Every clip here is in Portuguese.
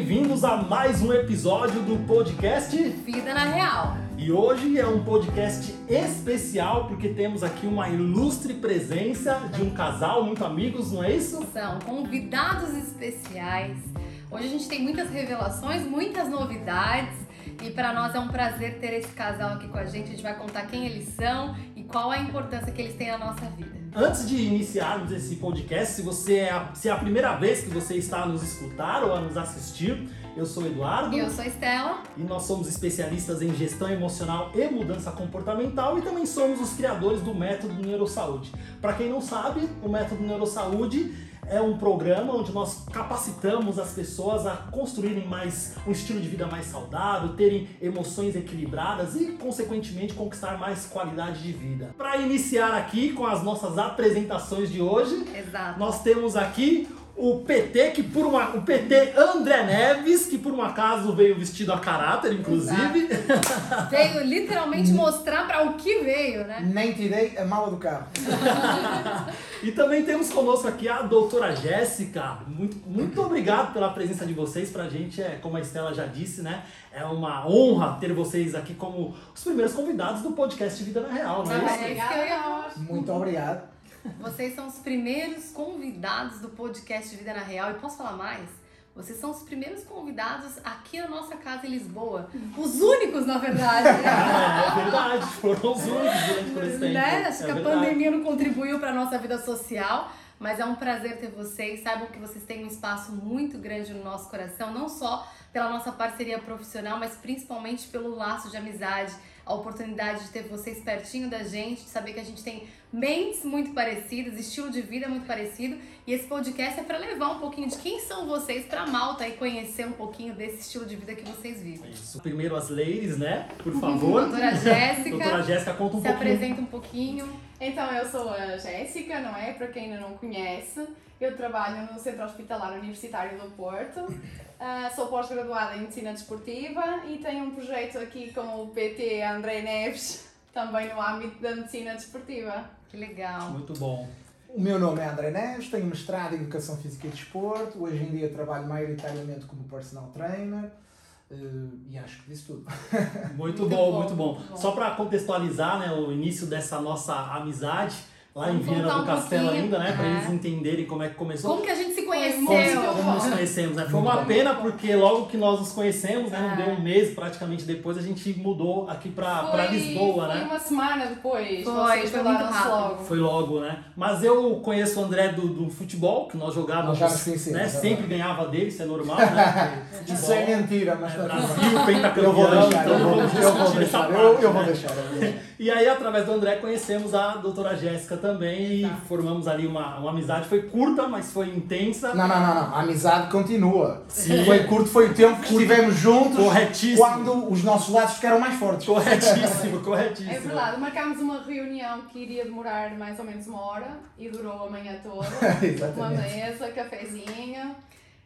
bem-vindos a mais um episódio do podcast Vida na Real. E hoje é um podcast especial porque temos aqui uma ilustre presença de um casal, muito amigos, não é isso? São convidados especiais. Hoje a gente tem muitas revelações, muitas novidades. E para nós é um prazer ter esse casal aqui com a gente. A gente vai contar quem eles são e qual a importância que eles têm na nossa vida. Antes de iniciarmos esse podcast, se você é a, se é a primeira vez que você está a nos escutar ou a nos assistir, eu sou o Eduardo. E eu sou Estela. E nós somos especialistas em gestão emocional e mudança comportamental e também somos os criadores do método Neurosaúde. Para quem não sabe, o método Neurosaúde é um programa onde nós capacitamos as pessoas a construírem mais um estilo de vida mais saudável, terem emoções equilibradas e, consequentemente, conquistar mais qualidade de vida. Para iniciar aqui com as nossas apresentações de hoje, Exato. nós temos aqui o PT, que por uma. O PT André Neves, que por um acaso veio vestido a caráter, inclusive. veio literalmente mostrar para o que veio, né? Nem tirei a mala do carro. e também temos conosco aqui a doutora Jéssica. Muito, muito obrigado pela presença de vocês. Pra gente, é, como a Estela já disse, né? É uma honra ter vocês aqui como os primeiros convidados do podcast Vida na Real, não é isso? É isso que eu ia Muito obrigado. Vocês são os primeiros convidados do podcast Vida na Real. E posso falar mais? Vocês são os primeiros convidados aqui na nossa casa em Lisboa. Os únicos, na verdade. é, é verdade, foram os únicos durante todo esse tempo. Né? Acho é que a verdade. pandemia não contribuiu para nossa vida social. Mas é um prazer ter vocês. Saibam que vocês têm um espaço muito grande no nosso coração, não só pela nossa parceria profissional, mas principalmente pelo laço de amizade, a oportunidade de ter vocês pertinho da gente, de saber que a gente tem mentes muito parecidas, estilo de vida muito parecido. E esse podcast é para levar um pouquinho de quem são vocês para Malta e conhecer um pouquinho desse estilo de vida que vocês vivem. Isso. Primeiro as ladies, né? Por favor. Doutora Jéssica. Doutora Jéssica, conta um se pouquinho. apresenta um pouquinho. Então, eu sou a Jéssica, não é? Para quem ainda não conhece, eu trabalho no Centro Hospitalar Universitário do Porto, uh, sou pós-graduada em Medicina Desportiva e tenho um projeto aqui com o PT André Neves, também no âmbito da Medicina Desportiva. Que legal. Muito bom. O meu nome é André Neves, tenho mestrado em Educação Física e Desporto. Hoje em dia trabalho maioritariamente como personal trainer. Uh, e acho que disse tudo. Muito, Muito bom, bom, muito bom. muito bom. Só para contextualizar né, o início dessa nossa amizade, lá Vamos em Viana do um Castelo pouquinho. ainda, né? Para É. eles entenderem como é que começou. Como que a gente se Como, conheceu? como nos conhecemos, né? Foi uma pena porque logo que nós nos conhecemos, né? Não Ah. deu um mês praticamente depois, a gente mudou aqui pra, pra Foi- Lisboa, foi né? uma semana depois, Foi, vocês foi muito rápido. logo. Foi logo, né? Mas eu conheço o André do, do futebol, que nós jogávamos, já nos conhecemos, né? é Sempre ganhava dele, isso é normal, né? Porque Isso é mentira, mas é. Brasil, pentacampeão, Eu vou deixar, então eu vou, eu vou né? deixar. eu vou deixar. E aí, através do André, conhecemos a doutora Jéssica também Exato. e formamos ali uma, uma amizade. Foi curta, mas foi intensa. Não, não, não, não. A amizade continua. Sim. Foi curto, foi o tempo que estivemos juntos Corretíssimo. quando os nossos laços ficaram mais fortes. Corretíssimo, corretíssimo. É verdade, marcámos uma reunião que iria demorar mais ou menos uma hora e durou a manhã toda. uma Exatamente. mesa, cafezinho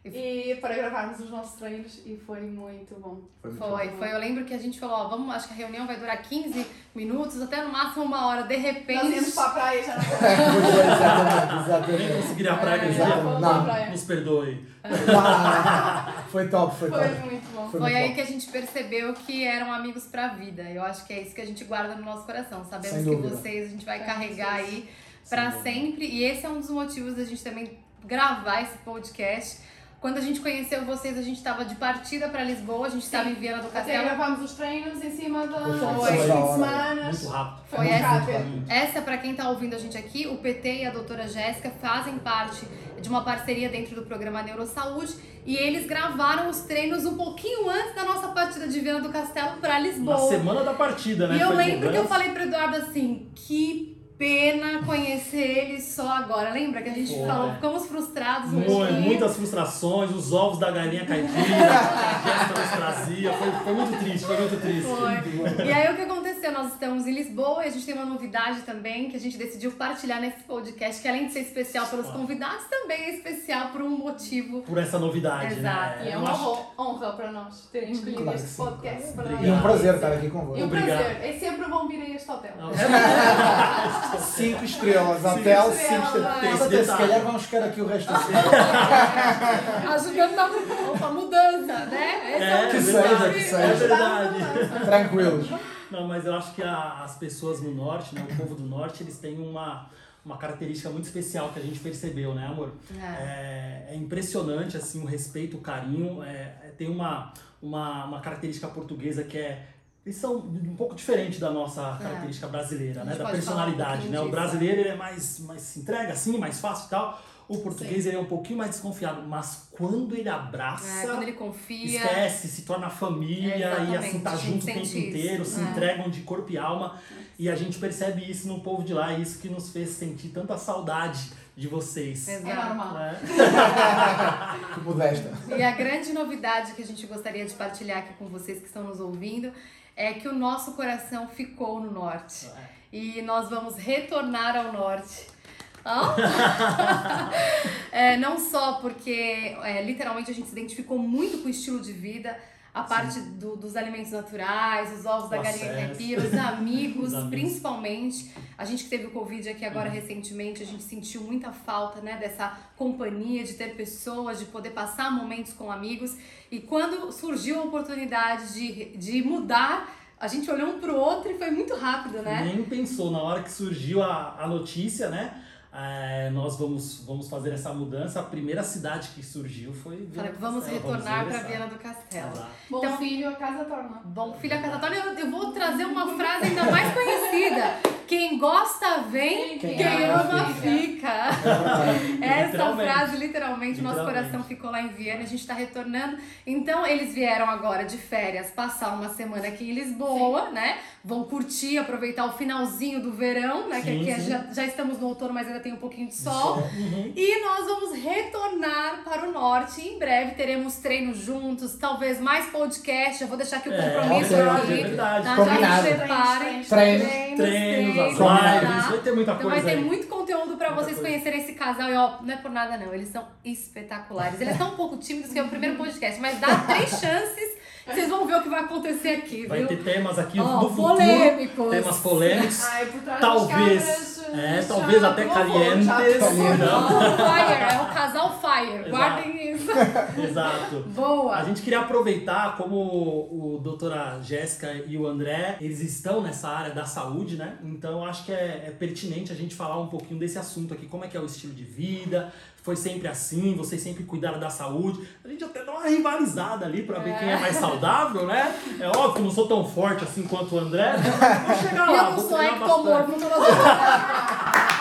e para gravarmos os nossos treinos e foi muito bom. muito Foi, foi. Eu lembro que a gente falou, ó, vamos, acho que a reunião vai durar 15 minutos, até no máximo uma hora. De Nós repente. íamos para a praia já bom. exatamente, Nem conseguiria a praia É, já Não. para praia. Nos perdoe. Uau, Foi top, foi top. Foi muito bom. Foi Foi muito aí bom. que a gente percebeu que eram amigos pra vida. Eu acho que é isso que a gente guarda no nosso coração. Sabemos Sem que dúvida. vocês a gente vai É, carregar isso. aí pra sempre. E esse é um dos motivos da gente também gravar esse podcast. Quando a gente conheceu vocês, a gente tava de partida pra Lisboa, a gente tava em Viana do Até Castelo. gravámos os treinos em cima da, Foi, foi de hora. semana. Muito rápido. Foi Muito essa. rápido. Essa, pra quem tá ouvindo a gente aqui, o PT e a doutora Jéssica fazem parte de uma parceria dentro do programa Neurosaúde e eles gravaram os treinos um pouquinho antes da nossa partida de Viana do Castelo pra Lisboa. Na semana da partida, né? E eu Foi lembro que eu falei pro Eduardo assim, que pena conhecer ele só agora. Lembra que a gente falou, ficamos frustrados um Mu- pouquinho. muitas frustrações, os ovos da galinha caipira, que a trazia. Foi, foi muito triste, foi muito triste. Foi. E aí o que aconteceu? Nós estamos em Lisboa e a gente tem uma novidade também que a gente decidiu partilhar nesse podcast, que além de ser especial pelos convidados, também é especial por um motivo. Por essa novidade, Exato. né? E é uma acho- honra, para nós terem escolhido Claro que este podcast claro. para. E é um prazer estar aqui E convosco. um Obrigado. prazer. É sempre bom vir a este hotel. Não, Cinco estrelas, hotel, cinco estrelas. Até se calhar vamos ficar aqui o resto da semana. Ajudando opa, mudança, né? Esse É, o que objetivo. seja, que É seja. verdade. Tranquilos. Não, mas eu acho que a- as pessoas no norte, né, o povo do norte, eles têm uma, uma característica muito especial que a gente percebeu, né, amor? É, é impressionante, assim, o respeito, o carinho. É, é- tem uma, uma, uma característica portuguesa que é... Eles são um pouco diferente da nossa característica brasileira, A né? Da um personalidade, pouquinho né? O disso, brasileiro ele é mais, mais se entrega, assim, mais fácil e tal. O português ele é um pouquinho mais desconfiado, mas quando ele abraça... É, quando ele confia. Esquece, se torna família É, e assim tá junto o tempo isso. inteiro, se É. entregam de corpo e alma. E a gente percebe isso no povo de lá, e isso que nos fez sentir tanta saudade de vocês. Exato. É normal. né? Que modesta. E a grande novidade que a gente gostaria de partilhar aqui com vocês que estão nos ouvindo é que o nosso coração ficou no norte. E nós vamos retornar ao norte. É, não só porque é, literalmente a gente se identificou muito com o estilo de vida, a parte do- dos alimentos naturais, os ovos da galinha caipira, os amigos, Os amigos. principalmente. A gente que teve o Covid aqui agora recentemente, a gente sentiu muita falta né, dessa companhia, de ter pessoas, de poder passar momentos com amigos. E quando surgiu a oportunidade de, de mudar, a gente olhou um pro outro e foi muito rápido, né? Nem pensou, na hora que surgiu a, a notícia, né? É, nós vamos, vamos fazer essa mudança. A primeira cidade que surgiu foi Viana Falei, do vamos Castelo, retornar para. Viana do Castelo. Exato. Bom Então- filho, a casa torna. Bom, filha casatória, eu, eu vou trazer uma frase ainda mais conhecida. Quem gosta vem, Quem quem, ama fica. fica. Essa Literalmente. frase, literalmente, nosso Literalmente. coração ficou lá em Viena, a gente tá retornando. Então, eles vieram agora de férias passar uma semana aqui em Lisboa, né? Vão curtir, aproveitar o finalzinho do verão, né? que Sim, aqui sim. já, já estamos no outono, mas ainda tem um pouquinho de sol. Uhum. E nós vamos retornar para o norte. Em breve teremos treinos juntos, talvez mais podcast. Eu vou deixar aqui o É, compromisso é aqui. verdade, é verdade. Tá? Combinado. Já se preparem. Treinos. Treinos, lives, vai ter muita Então coisa vai ter aí. muito conteúdo pra Muita vocês coisa. conhecerem esse casal. E ó, não é por nada não, eles são espetaculares. Eles estão um pouco tímidos, que é o primeiro podcast, mas dá três chances. Vocês vão ver o que vai acontecer aqui, Vai viu? ter temas aqui Ó, no futuro. polêmicos. Temas polêmicos. Ai, Talvez, é, já talvez até calientes. Fire, é o casal Fire. Exato. Guardem isso. Exato. Boa. A gente queria aproveitar como o doutora Jéssica e o André, eles estão nessa área da saúde, né? Então acho que é, é pertinente a gente falar um pouquinho desse assunto aqui, como é que é o estilo de vida, foi sempre assim, vocês sempre cuidaram da saúde. A gente até dá uma rivalizada ali pra ver quem é mais saudável, né? É óbvio que eu não sou tão forte assim quanto o André, mas vou chegar lá, eu não vou sou ectomorfo, não tô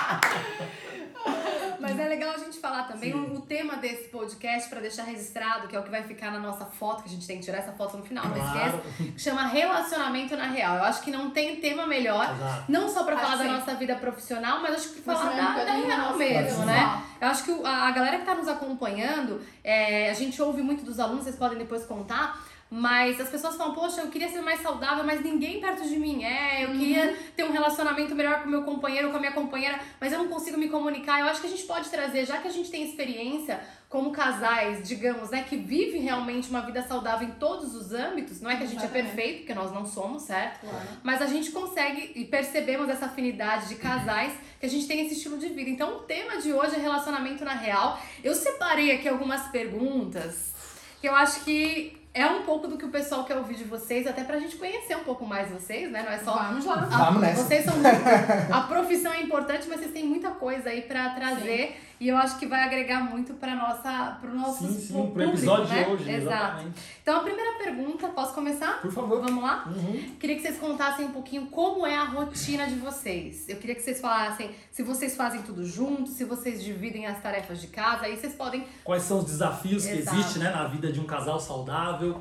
Mas é legal a gente falar também o, o tema desse podcast, pra deixar registrado, que é o que vai ficar na nossa foto, que a gente tem que tirar essa foto no final, não Claro. esquece, que chama Relacionamento na Real. Eu acho que não tem tema melhor, Exato. não só pra Acho falar da sim. nossa vida profissional, mas acho que falar um da, da da real nossa mesmo, vida né? Eu acho que a, a galera que tá nos acompanhando, é, a gente ouve muito dos alunos, vocês podem depois contar, mas as pessoas falam, poxa, eu queria ser mais saudável, mas ninguém perto de mim é. Eu queria ter um relacionamento melhor com o meu companheiro, com a minha companheira, mas eu não consigo me comunicar. Eu acho que a gente pode trazer, já que a gente tem experiência como casais, digamos, né, que vivem realmente uma vida saudável em todos os âmbitos, não é que a gente é Exatamente. perfeito, porque nós não somos, certo? Claro. Mas a gente consegue e percebemos essa afinidade de casais que a gente tem esse estilo de vida. Então o tema de hoje é relacionamento na real. Eu separei aqui algumas perguntas que eu acho que é um pouco do que o pessoal quer ouvir de vocês, até pra gente conhecer um pouco mais vocês, né? Não é só Vamos lá. a- Vamos nessa. Vocês são muito, a profissão é importante, mas vocês têm muita coisa aí pra trazer e eu acho que vai agregar muito para nossa pro nosso Sim, sim, público, pro episódio né? de hoje, Exato. exatamente. Então a primeira pergunta, posso começar? Por favor. Vamos lá? Uhum. Queria que vocês contassem um pouquinho como é a rotina de vocês. Eu queria que vocês falassem se vocês fazem tudo junto, se vocês dividem as tarefas de casa, aí vocês podem. Quais são os desafios que Exato. existem né, na vida de um casal saudável?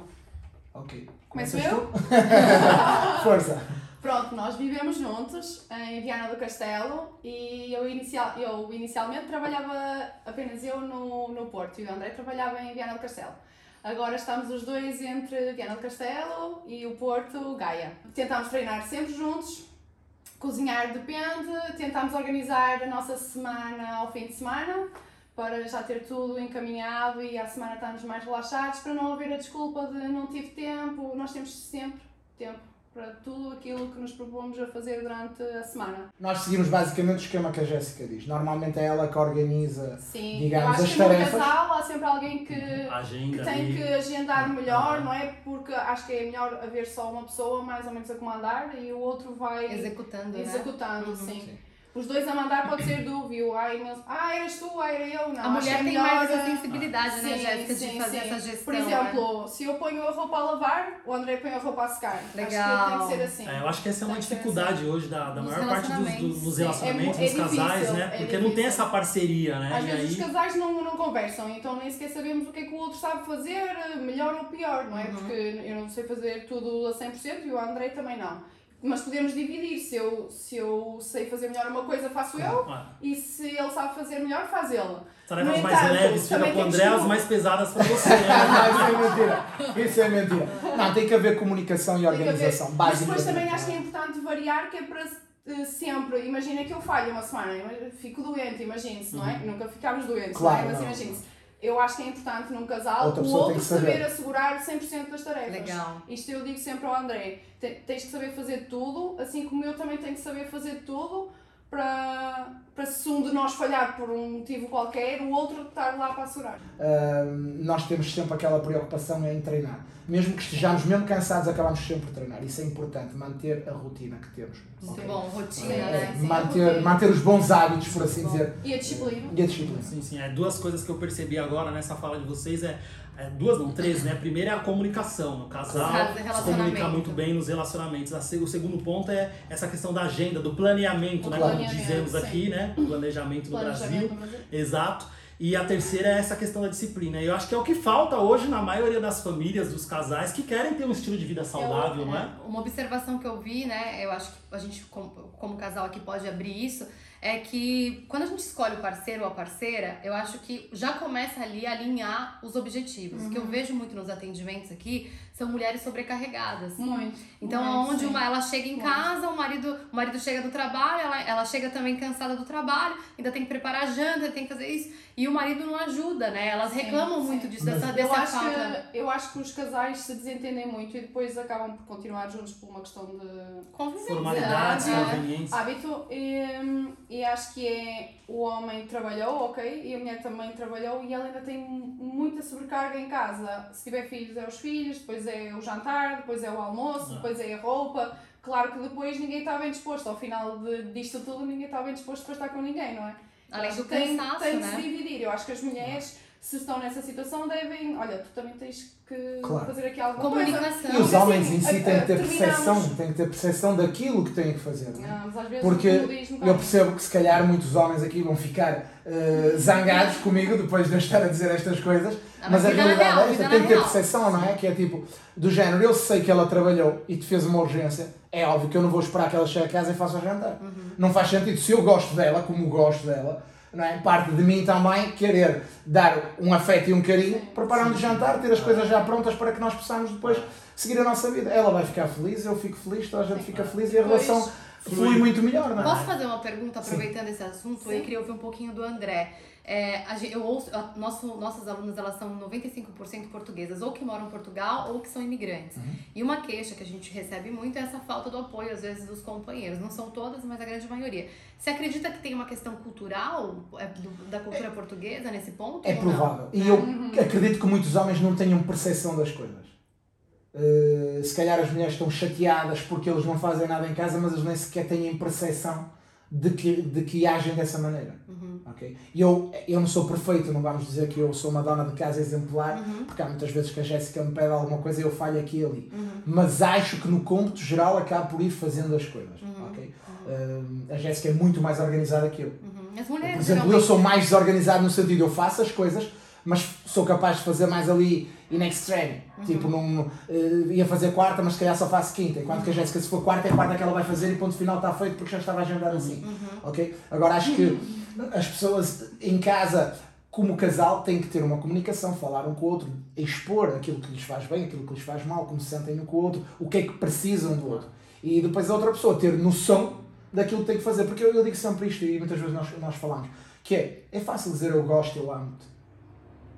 Ok. Começo Começas eu? Força. Pronto, nós vivemos juntos em Viana do Castelo e eu, inicial, eu inicialmente trabalhava apenas eu no, no Porto e o André trabalhava em Viana do Castelo. Agora estamos os dois entre Viana do Castelo e o Porto Gaia. Tentamos treinar sempre juntos, cozinhar depende, tentamos organizar a nossa semana ao fim de semana para já ter tudo encaminhado e à semana estarmos mais relaxados, para não haver a desculpa de não tive tempo. Nós temos sempre tempo para tudo aquilo que nos propomos a fazer durante a semana. Nós seguimos basicamente o esquema que a Jéssica diz. Normalmente é ela que organiza, Sim, digamos, as que tarefas. no casal há sempre alguém que, Agenda que tem ali. que agendar melhor, não é? Porque acho que é melhor haver só uma pessoa mais ou menos a comandar e o outro vai Executando, né? executando, Uhum. sim. Sim. Os dois a mandar pode ser dúvio. Ai, meu... ah, eras tu, ah, era eu. Não, A mulher é tem mais melhor, essa sensibilidade, né, Sim, Jéssica, de fazer sim. essa gestão. Por né? exemplo, se eu ponho a roupa a lavar, o André põe a roupa a secar. Legal. Acho que tem que ser assim. É, eu acho que essa é uma Tem dificuldade hoje da, da maior parte dos, relacionamentos. dos, dos Sim, é relacionamentos, é dos casais, difícil, né? é Porque não tem essa parceria, né? Às e vezes aí, os casais não, não conversam, então nem sequer sabemos o que é que o outro sabe fazer, melhor ou pior, não é? Uhum. Porque eu não sei fazer tudo a 100% e o André também não. Mas podemos dividir, se eu, se eu sei fazer melhor uma coisa, faço eu, ó, e se ele sabe fazer melhor, faz ele. tarefas mais entanto, leves fica temos André, as mais pesadas pra você. Não, Né? isso é mentira. Isso é mentira. Não, tem que haver comunicação e organização. Mas depois também acho que é importante variar, que é para eh, sempre. Imagina que eu falho uma semana, fico doente, imagine-se, não é? Nunca ficámos doentes, Uhum. Claro, não é? Mas imagine-se. Eu acho que é importante num casal Outra o outro saber. saber assegurar 100% das tarefas. Legal. Isto eu digo sempre ao André: te- tens que saber fazer tudo, assim como eu também tenho que saber fazer tudo para, para se um de nós falhar por um motivo qualquer, o outro estar lá para assegurar. Ahm, nós temos sempre aquela preocupação em treinar. Mesmo que estejamos mesmo cansados, acabamos sempre por treinar. Isso é importante, manter a rotina que temos. Muito ok? bom, rotina, É, né? sim, manter, rotina. manter os bons hábitos, por assim dizer, E a disciplina. e a disciplina. Sim, sim. É, duas coisas que eu percebi agora nessa fala de vocês é, é duas, não, três, né? Primeiro é a comunicação. No casal, Casa- se comunicar muito bem nos relacionamentos. A O segundo ponto é essa questão da agenda, do planeamento, O né? Como planeamento, dizemos sim. aqui, né? O planejamento no Brasil. Planejamento no Brasil. Exato. E a terceira é essa questão da disciplina. E eu acho que é o que falta hoje na maioria das famílias, dos casais, que querem ter um estilo de vida saudável, não é? Uma observação que eu vi, né? Eu acho que a gente, como, como casal aqui, pode abrir isso. É que quando a gente escolhe o parceiro ou a parceira, eu acho que já começa ali a alinhar os objetivos. O que eu vejo muito nos atendimentos aqui são mulheres sobrecarregadas. Muito. Então, muito, onde uma, ela chega em Muito. casa, o marido, o marido chega do trabalho, ela, ela chega também cansada do trabalho, ainda tem que preparar a janta, tem que fazer isso, e o marido não ajuda, né? Elas Sim, reclamam sim. muito disso, Mas- dessa, Eu dessa acho, falta. que, eu acho que os casais se desentendem muito e depois acabam por continuar juntos por uma questão de Convivência. É. conveniência. hábito e, e acho que é o homem trabalhou, ok, e a mulher também trabalhou e ela ainda tem muita sobrecarga em casa. Se tiver filhos é os filhos, depois é o jantar, depois é o almoço, Ah. depois é a roupa. Claro que depois ninguém está bem disposto, ao final de, disto tudo ninguém está bem disposto para estar com ninguém, não é? Além do que tem, cansaço, tem que né? se dividir. Eu acho que as mulheres, se estão nessa situação, devem. Olha, tu também tens que Claro. fazer aqui alguma coisa. Comunicação. E os Porque, homens assim, em si a- têm que a- ter percepção, têm que ter percepção daquilo que têm que fazer. não é? Ah, mas às vezes Porque Eu percebo que se calhar muitos homens aqui vão ficar eh, zangados comigo depois de eu estar a dizer estas coisas, Ah, mas a vida na realidade real, é esta, tem que ter percepção, não é? Que é tipo, do género, eu sei que ela trabalhou e te fez uma urgência, é óbvio que eu não vou esperar que ela chegue a casa e faça o jantar. Uhum. Não faz sentido, se eu gosto dela, como gosto dela, não é? parte de mim também querer dar um afeto e um carinho, Sim. preparar-nos jantar, ter as coisas já prontas para que nós possamos depois seguir a nossa vida. Ela vai ficar feliz, eu fico feliz, toda a gente fica feliz e a relação flui. muito melhor, não é? Posso fazer uma pergunta aproveitando esse assunto? Sim. Eu queria ouvir um pouquinho do André. É, eu ouço, a- nosso, nossas alunas elas são 95% portuguesas, ou que moram em Portugal ou que são imigrantes. Uhum. E uma queixa que a gente recebe muito é essa falta do apoio, às vezes, dos companheiros. Não são todas, mas a grande maioria. Você acredita que tem uma questão cultural é, do- da cultura portuguesa nesse ponto? É ou não? provável. E eu acredito que muitos homens não tenham percepção das coisas. Uh, se calhar as mulheres estão chateadas porque eles não fazem nada em casa, mas eles nem sequer têm percepção de que, de que agem dessa maneira. Uhum. ok? E eu, eu não sou perfeito, não vamos dizer que eu sou uma dona de casa exemplar, Uhum. porque há muitas vezes que a Jéssica me pede alguma coisa e eu falho aqui e ali. Uhum. Mas acho que no cômputo geral acabo por ir fazendo as coisas. Uhum. ok? Uh, a Jéssica é muito mais organizada que eu. Uhum. Por exemplo, eu sou mais desorganizado no sentido, eu faço as coisas, mas sou capaz de fazer mais ali in extreme. Uhum. Tipo, num, eh, ia fazer quarta, mas se calhar só faço quinta. Enquanto que a Jéssica, se for quarta, é quarta que ela vai fazer e ponto final está feito porque já estava agendado assim. Uhum. Ok? Agora acho que as pessoas em casa como casal, têm que ter uma comunicação, falar um com o outro, expor aquilo que lhes faz bem, aquilo que lhes faz mal, como se sentem um com o outro, o que é que precisam do outro. E depois a outra pessoa ter noção daquilo que tem que fazer. Porque eu, eu digo sempre isto, e muitas vezes nós, nós falamos, que é, é fácil dizer eu gosto, eu amo-te.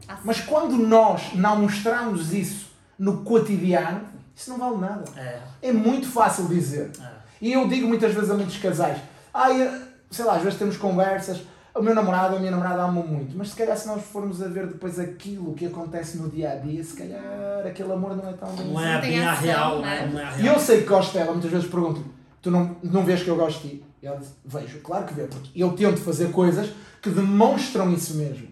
Assim. Mas quando nós não mostramos isso no cotidiano, isso não vale nada. É, É muito fácil dizer. é. E eu digo muitas vezes a muitos casais, ai, sei lá, às vezes temos conversas, o meu namorado, a minha namorada amam muito, mas se calhar se nós formos a ver depois aquilo que acontece no dia a dia, se calhar aquele amor não é tão bem Não assim. é tem bem a real, né? Não é a E eu sei que gosto dela, muitas vezes pergunto tu não, não vês que eu gosto de ti? E ela diz, vejo, claro que vê, porque eu tento fazer coisas que demonstram isso mesmo.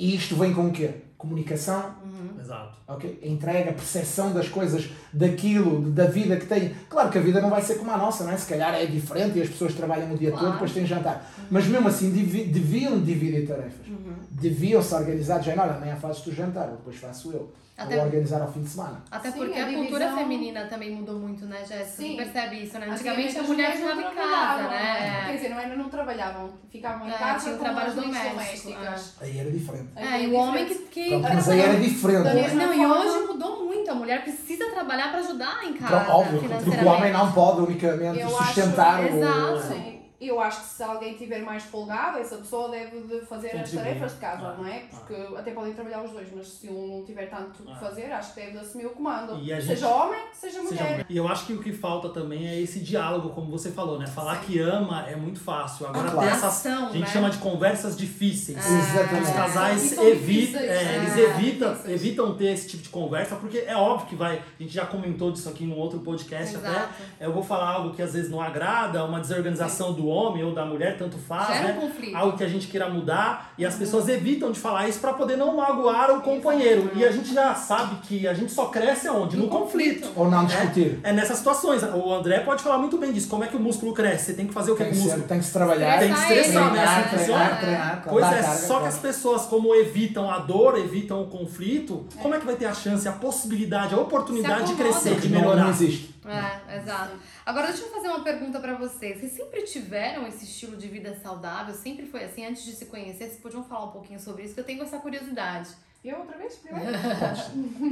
E isto vem com o quê? Comunicação, Exato. ok? A entrega, a percepção das coisas, daquilo, da vida que tem. Claro que a vida não vai ser como a nossa, não é? Se calhar é diferente e as pessoas trabalham o dia Claro. todo, depois têm jantar. Mas mesmo assim devi- deviam dividir tarefas. Deviam se organizar, dizendo, olha, amanhã fazes tu jantar, ou depois faço eu. Até- Ou organizar ao fim de semana. Até Sim, porque a a, cultura divisão- feminina também mudou muito, né, Jéssica? Sim. Você percebe isso, né? Antigamente as mulher mulheres não em casa, Quer né? dizer, não, era, não trabalhavam, ficavam em É, casa tinha o com trabalho as leis doméstico, domésticas. Aí era diferente. É, e o homem que. que Pronto, mas aí era diferente. Mesma Não, e hoje mudou muito. A mulher precisa trabalhar para ajudar em casa. Óbvio, porque o homem não pode unicamente Eu sustentar acho- o. Exato. Sim. Eu acho que se alguém tiver mais folgado, essa pessoa deve de fazer as tarefas de casa, Ah, não é? Porque até podem trabalhar os dois, mas se um não tiver tanto Ah. que fazer, acho que deve de assumir o comando. E gente- Seja homem, seja Seja mulher. mulher. E eu acho que o que falta também é esse diálogo, como você falou, né? Falar que ama é muito fácil. Agora Ah, claro. ter essas. Ação, A gente né? chama de conversas difíceis. Exatamente. Os casais evitam, é, eles É, evitam, difíceis. evitam ter esse tipo de conversa, porque é óbvio que vai. A gente já comentou disso aqui num outro podcast Exato. até. Eu vou falar algo que às vezes não agrada, uma desorganização do homem ou da mulher, tanto faz, Gera né? um conflito. Algo que a gente queira mudar e as pessoas evitam de falar isso para poder não magoar o companheiro. E a gente já sabe que a gente só cresce aonde? No, No conflito. conflito. Ou não discutir. É nessas situações. O André pode falar muito bem disso. Como é que o músculo cresce? Você tem que fazer o que Tem com o músculo? tem que se trabalhar. Tem que Estressar né? Assim Treinar, funciona. treinar, treinar. Pois é, carga, só que as pessoas, como evitam a dor, evitam o conflito, como é que vai ter a chance, a possibilidade, a oportunidade de crescer, de melhorar? Não existe. É, exato. Agora deixa eu fazer uma pergunta pra vocês. Vocês sempre tiveram esse estilo de vida saudável? Sempre foi assim? Antes de se conhecer, vocês podiam falar um pouquinho sobre isso? Que eu tenho essa curiosidade. Eu outra vez, primeiro?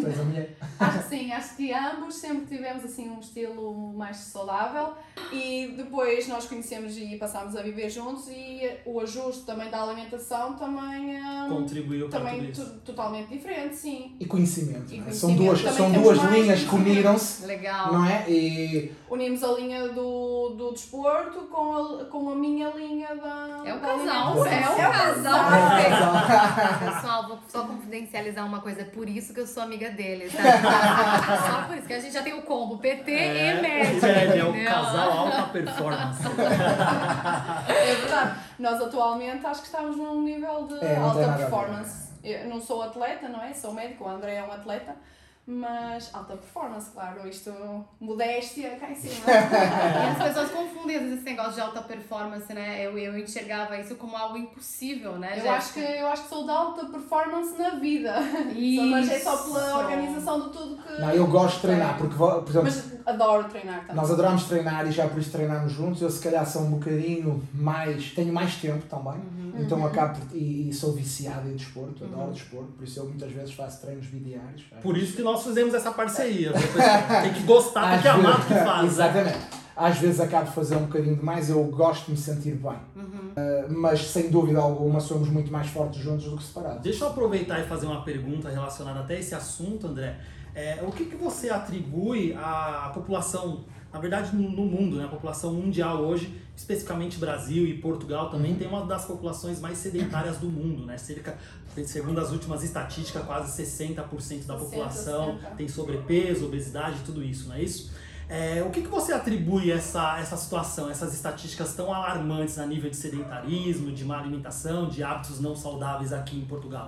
Tu és a mulher. Acho que sim, acho que ambos sempre tivemos assim um estilo mais saudável e depois nós conhecemos e passámos a viver juntos e o ajuste também da alimentação também, hum, Contribuiu para também tudo isso. totalmente diferente, sim. E conhecimento. E é? conhecimento. São duas, Também são duas linhas que uniram-se, Legal. não é? E Unimos a linha do, do desporto com a, com a minha linha da. É o casal, alimentação. é o É o casal casal. Pessoal, vou só confidencializar uma coisa, é por isso que eu sou amiga deles, tá? Só por isso, que a gente já tem o combo PT e médico. É, é o entendeu? casal alta performance. É verdade. Nós atualmente acho que estamos num nível de É, alta performance. Eu não sou atleta, não é? Sou médico, o André é um atleta. Mas alta performance, claro, isto, modéstia cá em cima. E as pessoas confundem às vezes esse negócio de alta performance, né? Eu, eu enxergava isso como algo impossível, né? Eu acho, que, eu acho que sou de alta performance na vida. Isso. Mas é só pela organização de tudo que. não, eu gosto de treinar, porque, por exemplo, Mas adoro treinar também. nós adoramos treinar e já por isso treinamos juntos. Eu, se calhar, sou um bocadinho mais. tenho mais tempo também, Uhum. então acabo por- e, e sou viciado em desporto, adoro desporto, por isso eu muitas vezes faço treinos bidiários. Por isso que nós fizemos essa parceria. pessoal? Tem que gostar, tem que amar o que faz. né? Exatamente. Às vezes acabo de fazer um bocadinho demais, eu gosto de me sentir bem. Uhum. Uh, mas sem dúvida alguma somos muito mais fortes juntos do que separados. Deixa eu aproveitar e fazer uma pergunta relacionada até a esse assunto, André. É, o que, que você atribui à população, na verdade no, mundo, né? a população mundial hoje, especificamente Brasil e Portugal também, tem uma das populações mais sedentárias do mundo, né? Cerca, segundo as últimas estatísticas, quase 60% da 60, população 60. tem sobrepeso, obesidade, tudo isso, não é isso? É, o que, que você atribui essa, essa situação, essas estatísticas tão alarmantes a nível de sedentarismo, de má alimentação, de hábitos não saudáveis aqui em Portugal?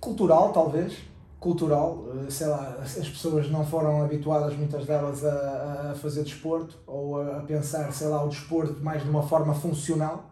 Cultural, talvez. Cultural, uh, sei lá, as as pessoas não foram habituadas, muitas delas, a, a fazer desporto ou a, a pensar, sei lá, o desporto mais de uma forma funcional.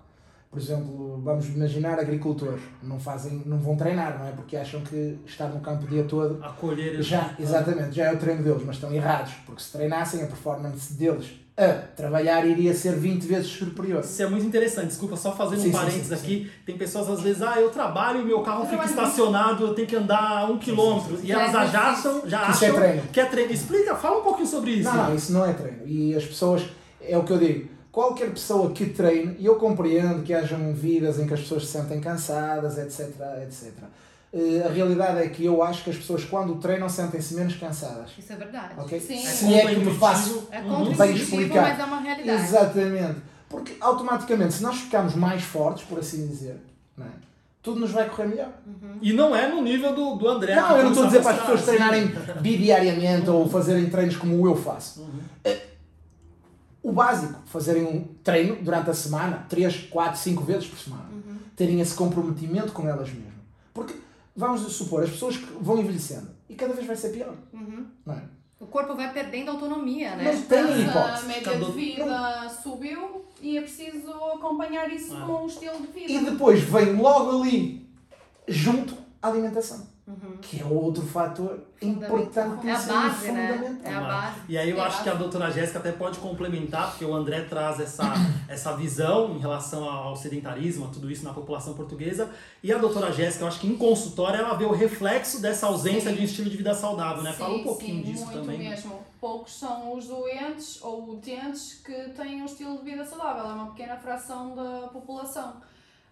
Por exemplo, vamos imaginar agricultores, não fazem, não vão treinar, não é? Porque acham que estar no campo o dia todo Acolher esse- Já, exatamente, já é o treino deles, mas estão errados, porque se treinassem a performance deles a trabalhar iria ser 20 vezes superior. Isso é muito interessante. Desculpa, só fazendo Sim, um sim, parênteses sim, aqui. Tem pessoas às vezes, ah, eu trabalho e meu carro Eu fica estacionado, eu tenho que andar um quilômetro. E Já elas é já exercício. acham, já Que isso é acham treino. que é treino. Explica, fala um pouquinho sobre isso. Não, não, isso não é treino. E as pessoas, é o que eu digo, qualquer pessoa que treine, e eu compreendo que hajam vidas em que as pessoas se sentem cansadas, etc, etc. Eh, A realidade é que eu acho que as pessoas quando treinam sentem-se menos cansadas. Isso é verdade. Ok? Sim. Se é que me faço É Uhum. bem explicar. mas é uma realidade. Exatamente. Porque automaticamente, se nós ficarmos mais fortes, por assim dizer, não é? tudo nos vai correr melhor. E não é no nível do, do André. Não, eu não estou a dizer para as pessoas assim. treinarem bidiariamente ou fazerem treinos como eu faço. Uhum. O básico, fazerem um treino durante a semana, 3, 4, 5 vezes por semana. Terem esse comprometimento com elas mesmas. Porque, vamos supor, as pessoas que vão envelhecendo e cada vez vai ser pior. Uhum. Não é? O corpo vai perdendo autonomia, né? Mas tem A hipótese. média Cada- de vida subiu e é preciso acompanhar isso Ah. com o estilo de vida. E depois vem logo ali, junto, a alimentação. Uhum. Que é outro fator importantíssimo É a base, e né? fundamental. É a base. E aí eu É acho que a doutora Jéssica até pode complementar, porque o André traz essa, essa visão em relação ao sedentarismo, a tudo isso na população portuguesa. E a doutora Jéssica, eu acho que em consultório ela vê o reflexo dessa ausência Sim. de um estilo de vida saudável, né? Fala um Sim, pouquinho sim, disso muito também. mesmo. Poucos são os doentes ou utentes que têm um estilo de vida saudável, é uma pequena fração da população.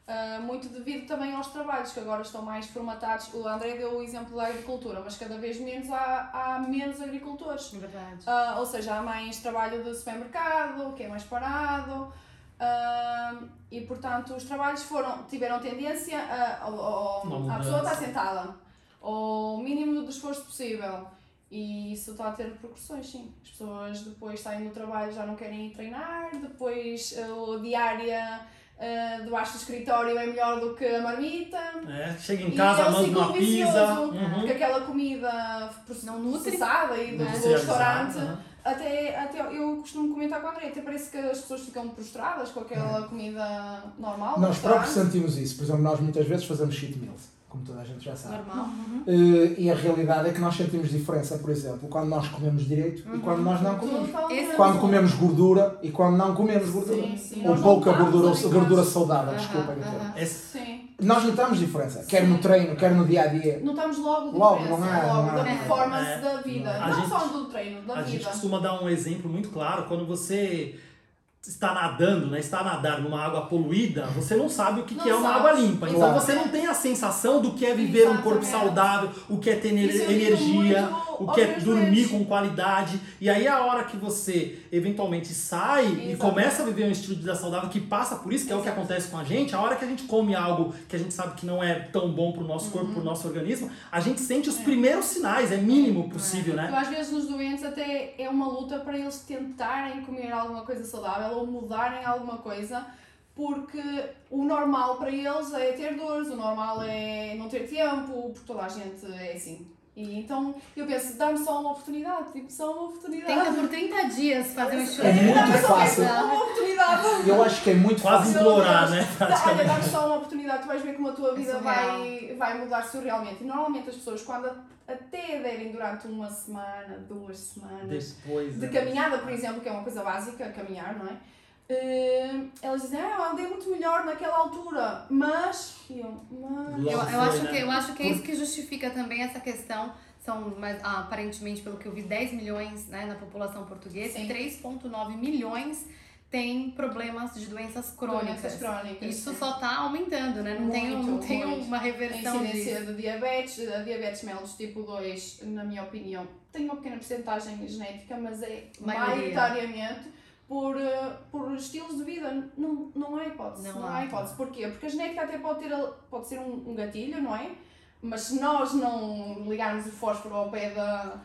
Ah, muito devido também aos trabalhos que agora estão mais formatados. O André deu o exemplo da agricultura, mas cada vez menos há, há menos agricultores. Verdade. Ah, ou seja, há mais trabalho de supermercado, que é mais parado, ah, e portanto os trabalhos foram, tiveram tendência a, ao- Uma a pessoa estar sentada, ao mínimo de esforço possível. E isso está a ter repercussões, sim. As pessoas depois saem do trabalho já não querem ir treinar, depois a diária ah, debaixo do escritório é melhor do que a marmita. É, chega em E casa, é um manda ciclo uma pizza. vicioso, Uhum. Porque aquela comida Não processada e do, do restaurante uhum. até, até eu costumo comentar com a André, até parece que as pessoas ficam prostradas com aquela comida normal. do Nós próprios sentimos isso. Por exemplo, nós muitas vezes fazemos cheat meals, como toda a gente já sabe. Normal. Eh, e a realidade é que nós sentimos diferença, por exemplo, quando nós comemos direito e quando nós não comemos. Esse Quando comemos gordura e quando não comemos gordura. Sim, sim. Ou pouca gordura, a diferença. gordura saudável, Aham, desculpem. aham. Esse- Sim. Nós notamos diferença, quer no Sim. treino, quer no dia a dia. Notamos logo Logo, diferença, não é? logo Não é? da performance É. da vida. A Não gente- só do treino, da A gente vida. costuma dar um exemplo muito claro quando você está nadando, né? Está a nadar numa água poluída, você não sabe o que, que é uma água limpa. Então Claro. você não tem a sensação do que é viver um corpo Exatamente. saudável, o que é ter Isso digo energia, o que é dormir com qualidade. E aí a hora que você eventualmente sai e começa a viver um estilo de vida saudável que passa por isso, que é o que acontece com a gente, a hora que a gente come algo que a gente sabe que não é tão bom pro nosso corpo, Uhum. pro nosso organismo, a gente sente os primeiros sinais, é mínimo possível, Eu, né? às vezes nos doentes até é uma luta para eles tentarem comer alguma coisa saudável ou mudarem alguma coisa, porque o normal para eles é ter dores, o normal é não ter tempo, porque toda a gente é assim. E então eu penso, dá-me só uma oportunidade, tipo, só uma oportunidade. Tenta por 30 dias fazer um É estilo. muito Dá-me só fácil. Uma oportunidade. Eu acho que é muito Quase fácil. implorar, Meu né? Olha, dá-me só uma oportunidade, tu vais ver como a tua É vida surreal. vai, vai mudar surrealmente. E normalmente as pessoas, quando até derem durante uma semana, duas semanas, Depois. de caminhada, por exemplo, que é uma coisa básica, caminhar, não é? Eh, elas dizem, ah, eu andei muito melhor naquela altura, mas. Eu, mas. Eu, eu, acho que, né? eu acho que é isso que justifica também essa questão. São, mas, ah, aparentemente, pelo que eu vi, 10 milhões né, na população portuguesa Sim. e 3,9 milhões têm problemas de doenças crônicas. Doenças crônicas. Isso só está aumentando, né? Não tem, um- Muito, não tem muito. uma A reversão incidência disso. de diabetes, a diabetes mellitus tipo 2, na minha opinião, tem uma pequena porcentagem genética, mas é maioritariamente por, eh, por estilos de vida. Não, não há hipótese. Não Não, há. há hipótese. Porquê? Porque a genética até pode, ter, pode ser um, um gatilho, não é? Mas se nós não ligarmos o fósforo ao pé da.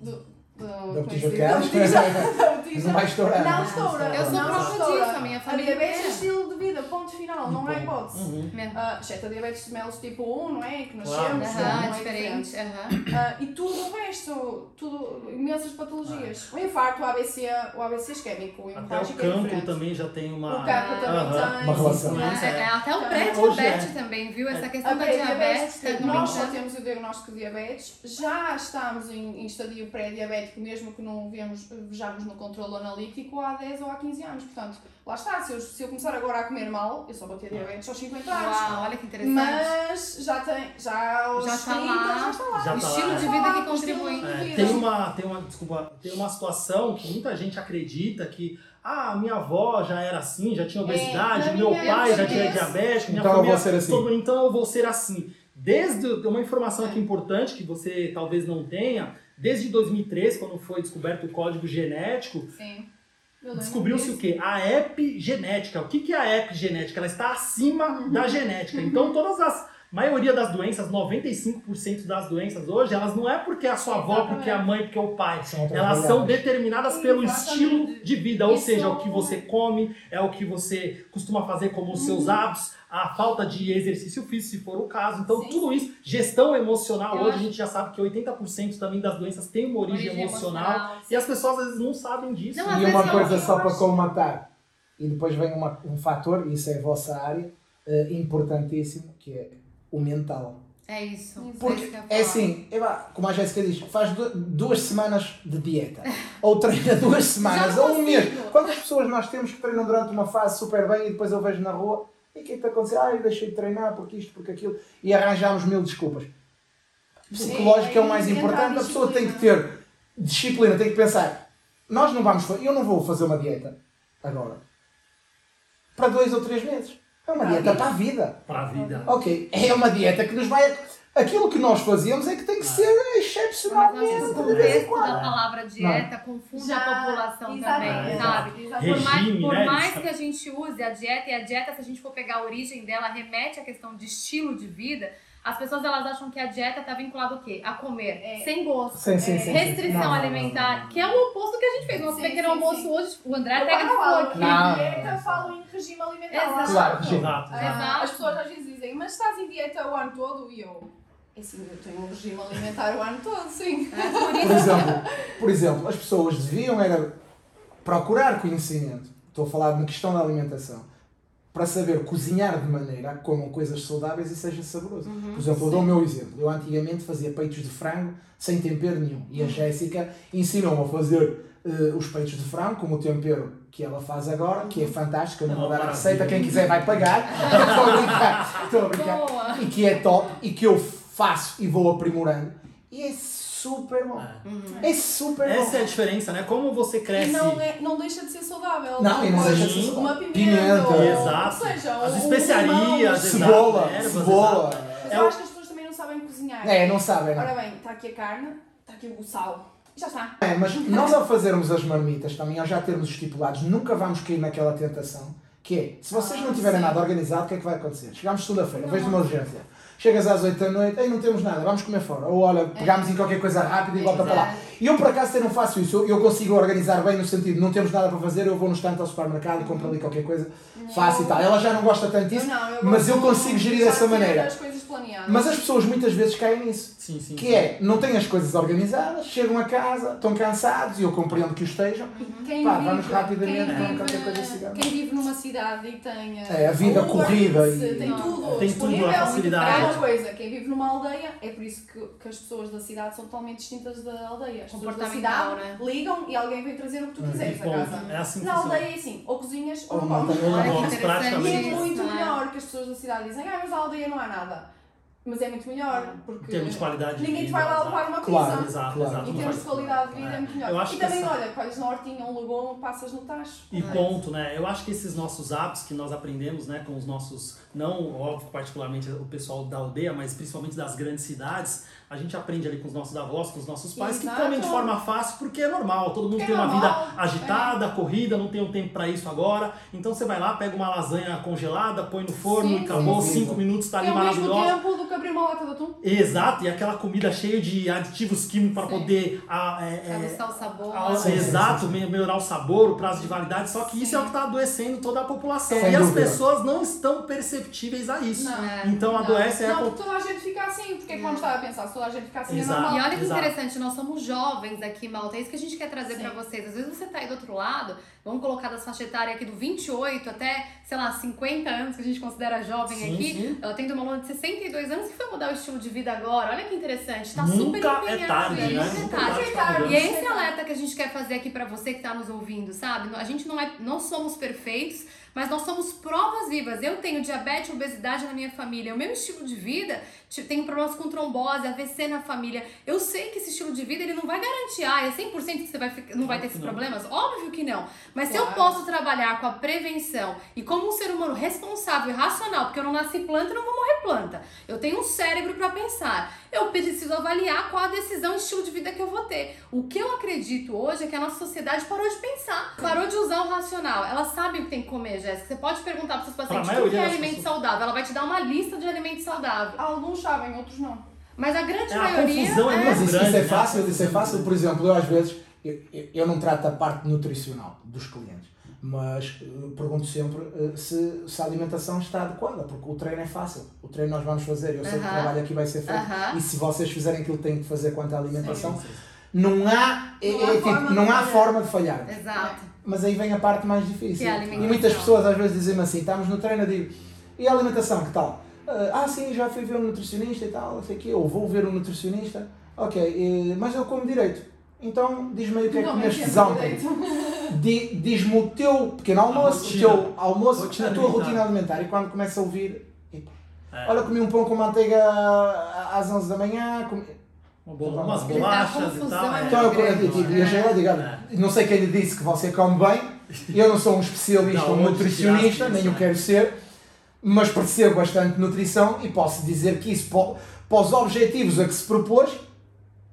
do- do- como é botija de gás. Da Não vai estourar. Não estoura. Eu sou não prova estoura. disso, a minha A família diabetes é estilo de vida, ponto final, não há Ponto. hipótese. Uhum. Ah, exceto a diabetes mellitus tipo 1, não é? Que Claro. nascemos, Aham, não é diferente. aham. Ah, e tudo o resto, tudo, imensas patologias. O infarto, o ABC, o ABC isquémico, o Até o hemorrágico é também já tem uma. O campo também tem. Uma relação. É, é. é, até o pré-diabetes é. também, viu? Essa A questão da diabetes nós aumentando. temos o diagnóstico de diabetes, já estamos em, em estadio pré-diabético diabético, mesmo que não vemos, vejamos no controle analítico, há 10 ou há 15 anos. Portanto, lá está, se eu, se eu começar agora a comer mal, eu só vou ter diabetes aos 50 anos. Uau, olha que interessante. Mas já tem, já aos Já está 30 lá. já está lá. Já o tá estilo lá, de é. vida que Tá contribui. É, tem uma, tem uma, desculpa, tem uma situação que muita gente acredita que ah, minha avó já era assim, já tinha obesidade, na meu pai já tinha diabetes, minha Então eu família, vou ser assim. todo- então eu vou ser assim. Desde uma informação aqui importante que você talvez não tenha, desde 2003, quando foi descoberto o código genético, descobriu-se o quê? A epigenética. O que que é a epigenética? Ela está acima Uhum. da genética. Então todas as maioria das doenças, 95% das doenças hoje, elas não é porque é a sua avó, Exatamente. porque é a mãe, porque é o pai. São Elas são determinadas pelo Exatamente. estilo de vida, ou Isso- seja, o que você come, é o que você costuma fazer como os seus Uhum. hábitos, a falta de exercício físico, se for o caso. Então, Sim. tudo isso, gestão emocional, Eu hoje acho- a gente já sabe que 80% também das doenças têm uma origem, Origem emocional, emocional, e as pessoas às vezes não sabem disso. Não, E uma coisa só para colmatar, e depois vem uma, um fator, e isso é a vossa área, eh, importantíssimo, que é o mental. É isso. Porque Porque isso é falar. assim, epá, como a Jéssica diz, faz du- duas semanas de dieta, ou treina duas semanas, ou um mês. Quantas pessoas nós temos que treinam durante uma fase super bem e depois eu vejo na rua, e o que é que está? Ah, eu deixei de treinar porque isto, porque aquilo, e arranjamos mil desculpas. Psicológico é o mais importante, a pessoa tem que ter disciplina, tem que pensar, nós não vamos, eu não vou fazer uma dieta agora, para dois ou três meses. É uma a dieta para a vida. Para a vida. Ok, é uma dieta que nos vai. Aquilo que nós fazíamos é que tem que ser acho que excepcionalmente o de vez em quando. da palavra dieta confunde Já- a população exatamente, também, sabe? Por mais, por né? mais Isso. que a gente use a dieta, e a dieta, se a gente for pegar a origem dela, remete à questão de estilo de vida, as pessoas elas acham que a dieta está vinculada ao quê? A comer É. sem gosto. Sim, sim, sim, sim. Restrição Não, alimentar, não, não. que é o oposto que a gente fez. Nosso Sim, pequeno sim, almoço sim. hoje, o André Eu até falou falo aqui. em Não. dieta, falo em regime alimentar. Exato. Claro, regime. Exato, exato. As pessoas às vezes dizem, mas estás em dieta o ano todo? E eu, é assim, eu tenho um regime alimentar o ano todo, sim. É, por Por exemplo, por exemplo, as pessoas deviam era procurar conhecimento. Estou a falar na questão da alimentação. Para saber cozinhar de maneira a que comam coisas saudáveis e seja saboroso. Uhum. Por exemplo, eu dou o meu exemplo. Eu antigamente fazia peitos de frango sem tempero nenhum. E a Jéssica ensinou-me a fazer eh, os peitos de frango com o tempero que ela faz agora, que é fantástico. Eu não vou dar a receita, quem quiser vai pagar. Estou a brincar. Estou a brincar. boa. E que é top e que eu faço e vou aprimorando. E é super bom. É. É super Essa é a bom. diferença, né? Como você E cresce. não, é, não deixa de ser saudável. Não, e não Podes- deixa de ser Uma saudável. pimenta, Pimenta. ou, Exato. ou seja, As um especiarias. Cebola, cebola. É eu o- acho que as pessoas também não sabem cozinhar. É, não sabem, não. Ora bem, está aqui a carne, está aqui o sal. E já está. É, mas nós ao fazermos as marmitas também, ao já termos estipulados, nunca vamos cair naquela tentação que é, se vocês não Ah, tiverem sim. nada organizado, o que é que vai acontecer? Chegamos segunda-feira, vejo uma urgência. Chegas às 8 da noite, ei, não temos nada, vamos comer fora. Ou olha, pegamos em qualquer coisa rápida e volta para lá. E eu por acaso até não faço isso, eu, eu consigo organizar bem no sentido, não temos nada para fazer, eu vou no estante ao supermercado, compro ali qualquer coisa, faço e tal. Ela já não gosta tanto disso, Eu não, eu mas eu consigo gerir dessa maneira. as. Mas as pessoas muitas vezes caem nisso. Sim, sim. Que é, não têm as coisas organizadas, chegam a casa, estão cansados, e eu compreendo que o estejam, Quem Pá, vive, vamos rapidamente quem com vive, qualquer coisa assim. Quem vive numa cidade e tem eh, É, a vida Uber corrida e- tem Não. tudo Tem tudo, a disponível, facilidade. É uma coisa, quem vive numa aldeia, é por isso que, que as pessoas da cidade são totalmente distintas da aldeia. As pessoas da cidade né? ligam e alguém vem trazer o que tu quiseres a casa. É assim que Na funciona. aldeia é assim, ou cozinhas ou Ou não comes. interessante E é muito é? melhor que as pessoas da cidade dizem, ah, mas na aldeia não há nada. Mas é muito melhor, porque Em termos de qualidade de ninguém te vida, vai lá levar uma Claro. Exato, Claro. exato. Em termos de qualidade de vida é, É. muito melhor. Eu acho e também, essa- olha, colhes na hortinha um legume, passas no tacho. E ponto, né? Eu acho que esses nossos hábitos que nós aprendemos, né, com os nossos, não óbvio, particularmente o pessoal da aldeia, mas principalmente das grandes cidades, a gente aprende ali com os nossos avós, com os nossos pais, Exato. que comem de forma fácil porque é normal. Todo mundo Porque tem é uma normal, vida agitada, corrida, não tem um tempo pra isso agora. Então você vai lá, pega uma lasanha congelada, põe no forno Sim, e acabou, sim, sim. cinco minutos, tá é ali ao mesmo maravilhosa. tempo do que abrir uma lata de atum. Exato, e aquela comida cheia de aditivos químicos para poder ah, é, é, o sabor. Sim, sim, exato, melhorar o sabor, o prazo de validade, só que isso é o que está adoecendo toda a população. Sem e as pessoas não estão perceptíveis a isso. Não. É. Então Não. adoece é Não, a porque toda a gente fica assim. Porque é que vamos estar a pensar? Se toda a gente fica assim, Exato. é normal. E olha que Exato. interessante, nós somos jovens aqui, Malta. É isso que a gente quer trazer Sim. pra vocês. Às vezes você tá aí do outro lado, vamos colocar das faixa etária aqui do 28 até, sei lá, 50 anos, que a gente considera jovem Sim, aqui. sim. Eu tenho uma aluna de 62 anos que foi mudar o estilo de vida agora? Olha que interessante, tá super Nunca é empenhado, tarde, né? né? Nunca é Nunca tarde. é tarde pra E é esse alerta que a gente quer fazer aqui pra você que tá nos ouvindo, sabe? A gente não é, não somos perfeitos, mas nós somos provas vivas. Eu tenho diabetes, obesidade na minha família. O meu estilo de vida, ti- tenho problemas com trombose, AVC na família. Eu sei que esse estilo de vida ele não vai garantir, ah, é 100% que você vai não vai ter esses Não. problemas. Óbvio que não. Mas se eu Claro. posso trabalhar com a prevenção e como um ser humano responsável e racional, porque eu não nasci planta e não vou morrer planta. Eu tenho um cérebro para pensar. Eu preciso avaliar qual a decisão e estilo de vida que eu vou ter. O que eu acredito hoje é que a nossa sociedade parou de pensar, parou de usar o racional. Ela sabe o que tem que comer, Jéssica. Você pode perguntar para seus pacientes o que é alimento pessoas. saudável. Ela vai te dar uma lista de alimentos saudáveis. Alguns sabem, outros não. Mas a grande É, a maioria confusão é é... Mas isso, grande, isso é né? fácil, isso é fácil. Por exemplo, eu às vezes, eu, eu- não trato a parte nutricional dos clientes, mas eh, pergunto sempre eh, se, se a alimentação está adequada, porque o treino é fácil. O treino nós vamos fazer, eu sei que o trabalho aqui vai ser feito. Aham. E se vocês fizerem aquilo que têm que fazer quanto à alimentação, Sim, sim. não há, é- Não há é tipo, forma de não há falhar. forma de falhar. Exato. Mas aí vem a parte mais difícil. Que é a e muitas pessoas às vezes dizem-me assim, estamos no treino, eu digo, e a alimentação, que tal? Ah, ah, sim, já fui ver um nutricionista e tal, não sei o quê, ou vou ver um nutricionista, ok, eh, mas eu como direito. Então diz-me aí o que é que Não, comeste mas ontem. Diz-me o teu pequeno almoço, o teu almoço, Rotina a tua alimentar. rotina alimentar. E quando começa a ouvir, epa, É. olha, comi um pão com manteiga às 11 da manhã, comi... Uma bola- umas Ele tá bolachas e tal. é Então eu, eu, eu e digo, olha, não sei quem lhe disse que você come bem, eu não sou um especialista, Não, um nutricionista, nem o quero ser, mas percebo bastante nutrição e posso dizer que isso, para, para os objetivos a que se propôs,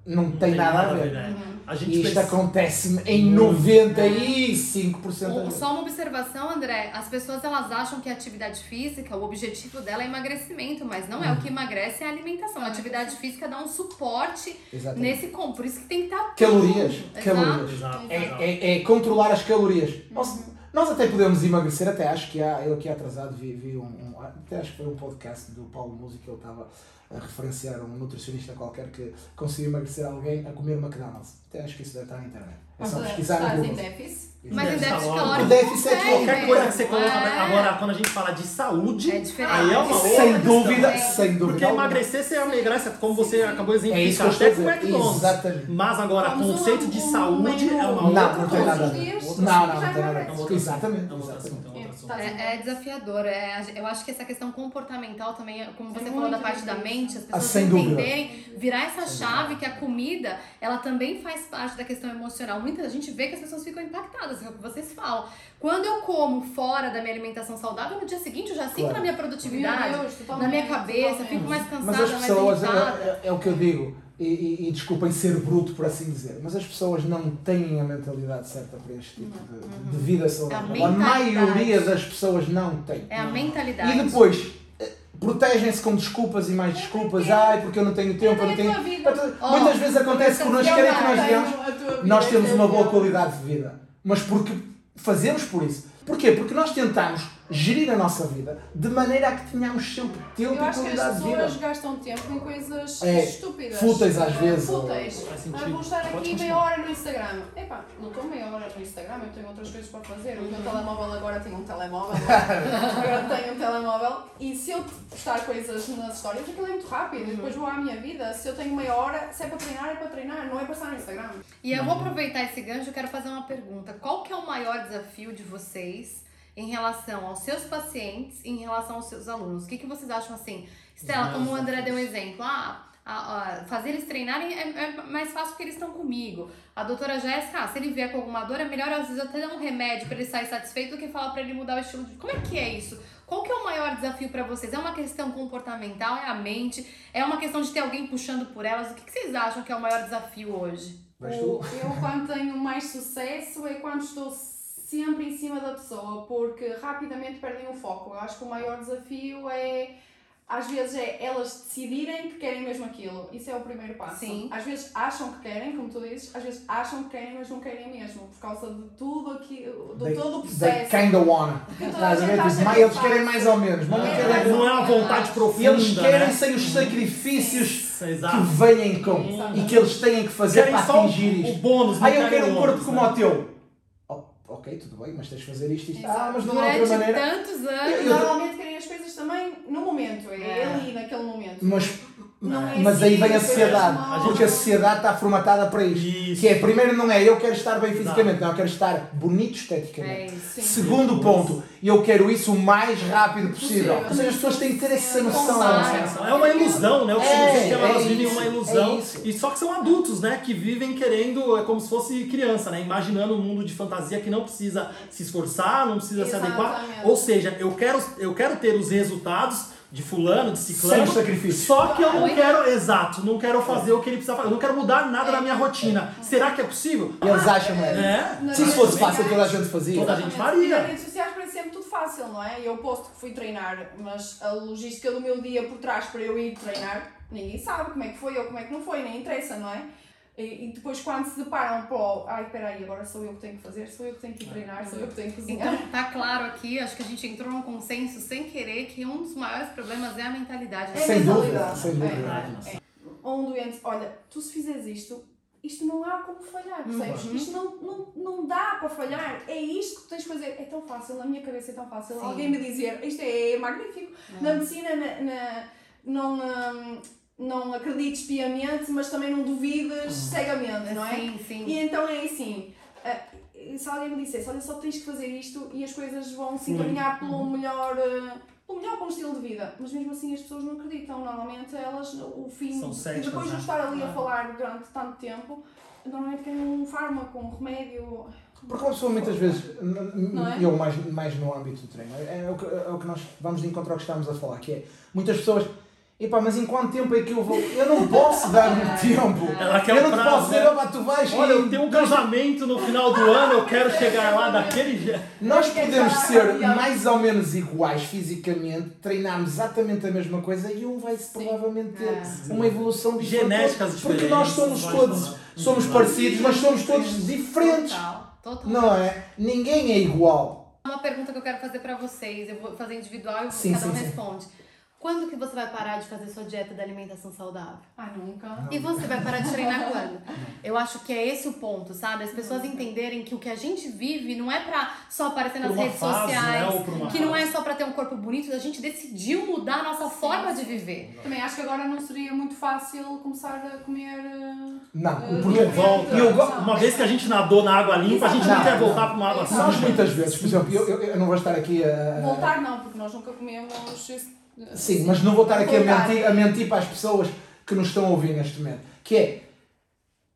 não tem nada a ver. né? A gente isto pensa- acontece-me em Muito. 95% das Um- vezes. Só uma observação, André. As pessoas elas acham que a atividade física, o objetivo dela é emagrecimento, mas não é. O que emagrece é a alimentação. A atividade física dá um suporte Exatamente. nesse com. Por isso que tem que estar Calorias, calorias. Exato, É, exato. é, é controlar as calorias. Nós, nós até podemos emagrecer, até acho que há, eu aqui atrasado vi, vi um, um- até acho que foi um podcast do Paulo Música, ele estava a referenciar um nutricionista qualquer que conseguiu emagrecer alguém a comer McDonald's. Até acho que isso deve estar na internet. É só pesquisar no Google. Mas em Déficit calórico. O déficit é. Qualquer coisa que você coloca. É. Agora, quando a gente fala de saúde, É aí é uma outra Sem dúvida, É. sem dúvida. Porque emagrecer você emagrece, como você acabou de É até com o. McDonald's. Exatamente. Mas agora, Vamos conceito um- de um saúde menu. é uma Não, outra não tem coisa. nada Não, não, não tem nada a ver. um outro Exatamente. é um outro assunto, exatamente. é um outro assunto. Desafiador. É, eu acho que essa questão comportamental também, é- como você É falou da parte da mente, as Ah, pessoas entenderem, virar essa chave que a comida, ela também faz parte da questão emocional. Muita gente vê que as pessoas ficam impactadas, é o que vocês falam. Quando eu como fora da minha alimentação saudável, no dia seguinte eu já sinto Claro. na minha produtividade, Deus, na minha cabeça, fico mais Mas cansada, as mais pessoas, irritada. é, é- é o que eu digo, e, e, e desculpem ser bruto por assim dizer, mas as pessoas não têm a mentalidade certa para este tipo de, de vida saudável. A, mentalidade. maioria das pessoas não tem. É a mentalidade. E depois eh, protegem-se com desculpas e mais desculpas, ai porque eu não tenho tempo, eu não tenho. Oh, Muitas vezes acontece que nós Eu querem que nós a vida, nós temos uma boa qualidade de vida, mas porque fazemos por isso. Porquê? Porque nós tentamos gerir a nossa vida de maneira a que tenhamos sempre tempo Eu e acho que as qualidade de vida. pessoas gastam tempo em coisas É, estúpidas. fúteis às vezes, ou- Fúteis. Ah, sentido. vou estar Pode aqui continuar. meia hora no Instagram. Epá, não estou meia hora no Instagram, eu tenho outras coisas para fazer. O meu telemóvel agora tem um telemóvel. agora tenho um telemóvel. E se eu postar coisas nas histórias, aquilo é muito rápido. E depois vou à minha vida. Se eu tenho meia hora, se é para treinar, é para treinar. Não é para estar no Instagram. E eu vou aproveitar esse gancho e quero fazer uma pergunta. Qual que é o maior desafio de vocês em relação aos seus pacientes e em relação aos seus alunos? O que, que vocês acham assim? Estela, como o André deu um exemplo, ah, a- a- fazer eles treinarem é, é mais fácil porque eles estão comigo. A doutora Jéssica, ah, se ele vier com alguma dor, é melhor às vezes até dar um remédio para ele sair satisfeito do que falar para ele mudar o estilo de Como é que é isso? Qual que é o maior desafio para vocês? É uma questão comportamental? É a mente? É uma questão de ter alguém puxando por elas? O que, que vocês acham que é o maior desafio hoje? O-? Eu, quando tenho mais sucesso, é quando estou sempre em cima da pessoa, porque rapidamente perdem o foco. Eu acho que o maior desafio é, às vezes, é elas decidirem que querem mesmo aquilo. Isso é o primeiro passo. Sim. Às vezes acham que querem, como tu dizes, às vezes acham que querem, mas não querem mesmo, por causa de tudo aquilo, de They- todo o They processo. kinda wanna. Estás a ver? Tipo, é eles querem mais ou menos, mas não É, querem. Não é uma vontade profunda. Eles querem né? sem os sacrifícios que vêm com Exato. e que eles têm que fazer Querem para o, atingir o isto. bônus. não Ah, eu quero um o corpo como né? o teu. Ok, tudo bem, mas tens de fazer isto, isto. Ah, mas não há Durante outra maneira. tantos anos. Eu- Normalmente querem as coisas também no momento, é, É. ali naquele momento. Mas, Não é mas assim, aí vem a as sociedade. coisas não- Porque a sociedade está formatada para isto. Isso. Que é, primeiro não é eu quero estar bem fisicamente, não, eu quero estar bonito É esteticamente. Sim. Segundo ponto, eu quero isso o mais rápido possível. Possível. Ou seja, as pessoas têm que ter essa noção. É uma ilusão, né? O que É, elas é vivem isso, uma é ilusão. e só que são adultos, né? Que vivem querendo, é como se fosse criança, né? Imaginando um mundo de fantasia que não precisa se esforçar, não precisa se adequar. Exatamente. Ou seja, eu quero, eu quero ter os resultados de fulano, de ciclano. Sem sacrifício. Só que eu não quero, exato, não quero fazer o que ele precisa fazer. Eu não quero mudar nada na minha rotina. Será que é possível? E eles acham, é. É. Se isso fosse fácil, toda a gente fazia. Toda a gente faria. E nas redes sociais parece sempre tudo fácil, não é? Eu posto que fui treinar, mas a logística do meu dia por trás para eu ir treinar, ninguém sabe como é que foi ou como é que não foi, nem interessa, não é? E, e depois quando se deparam para o, ai peraí, agora sou eu que tenho que fazer, sou eu que tenho que ir treinar, sou eu que tenho que cozinhar. Então, tá claro aqui, acho que a gente entrou num consenso sem querer que um dos maiores problemas é a mentalidade. É Sem dúvida, mentalidade. sem dúvida. É, é. Um doente, olha, tu se fizeres isto, isto não há como falhar, percebes? Uhum. Isto não, não, não dá para falhar, é isto que tu tens que fazer. É tão fácil, na minha cabeça é tão fácil. Sim. Alguém me dizer, isto é magnífico. Na medicina, na, na- não, hum, não acredites piamente, mas também não duvides cegamente, não é? Sim, sim. E então é assim, ah, se alguém me dissesse, olha, só tens que fazer isto e as coisas vão se encaminhar pelo melhor, ah, pelo melhor para um estilo de vida. Mas mesmo assim as pessoas não acreditam. Normalmente elas, o fim, São céticas, depois de né? estar ali a falar durante tanto tempo, normalmente querem um fármaco, um remédio. Porque uma pessoa muitas vezes, é? eu mais, mais no âmbito do treino, é o, que, é o que nós vamos de encontro ao que estamos a falar, que é muitas pessoas, epá, mas em quanto tempo é que eu vou? Eu não posso dar um tempo. Ela quer eu não prazo, posso dizer, né? tu vais Olha, eu tenho um casamento no final do ano, eu quero chegar lá daquele jeito. Nós Quem podemos ser mais ou menos iguais fisicamente, treinarmos exatamente a mesma coisa e um vai provavelmente ter É. uma evolução diferente. Genéticas Porque diferentes. nós somos todos, somos parecidos, mas somos todos diferentes. Total, total. Não é? Ninguém é igual. Uma pergunta que eu quero fazer pra vocês, eu vou fazer individual e Sim, cada um sim, sim. Quando que você vai parar de fazer sua dieta da alimentação saudável? Ah, nunca. E você vai parar de treinar quando? Eu acho que é esse o ponto, sabe? As pessoas entenderem que o que a gente vive não é pra só aparecer nas redes fase, sociais, né? Por uma que não é só pra ter um corpo bonito, a gente decidiu mudar a nossa forma de viver. Também acho que agora não seria muito fácil começar a comer. ah, Não, ah, porque volta. E eu Uma vez que a gente nadou na água limpa, a gente não Não, quer não. voltar para uma água suja. nós muitas vezes, por exemplo, eu, eu, eu não vou estar aqui a. Voltar não, porque nós nunca comemos. esse- Sim, mas não vou estar aqui a mentir, a mentir para as pessoas que nos estão a ouvir neste momento. Que é,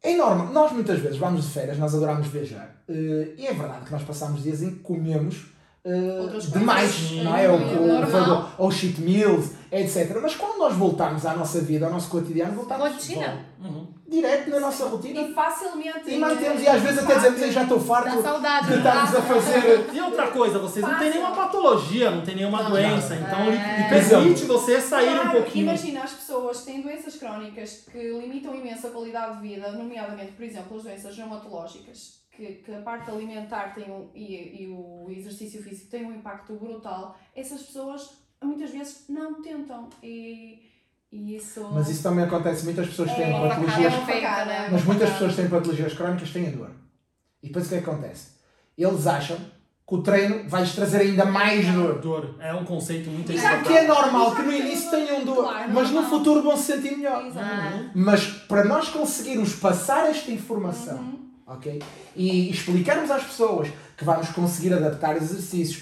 é normal, nós muitas vezes vamos de férias, nós adoramos viajar. eh, e é verdade que nós passamos dias em que comemos coisas. demais, não é? Ou, é ou, normal. ou cheat meals, etc. Mas quando nós voltarmos à nossa vida, ao nosso cotidiano, voltamos Rotina Uhum. direto na nossa rotina. E facilmente. E mantemos, e às vezes até dizemos, "Ei, já estou farto saudade. de estarmos a fazer. E outra coisa, vocês não têm nenhuma patologia, não tem nenhuma Não, doença, não. então É. permite você sair um pouquinho. Imagina as pessoas que têm doenças crónicas que limitam imenso a qualidade de vida, nomeadamente, por exemplo, as doenças reumatológicas, que, que a parte alimentar tem um, e, e o exercício físico tem um impacto brutal. Essas pessoas muitas vezes não tentam e, e isso. Mas isso também acontece, muitas pessoas têm É, uma patologias facada. feita, né? Mas muitas pessoas que têm patologias crónicas têm a dor. E depois o que é que acontece? Eles acham que o treino vai-lhes trazer ainda mais dor. Dor é um conceito muito Já equivocado. que é normal que no início tenham dor, Claro, mas no futuro vão se sentir melhor. Exato. Ah, Mas para nós conseguirmos passar esta informação, Uhum. ok? E explicarmos às pessoas que vamos conseguir adaptar exercícios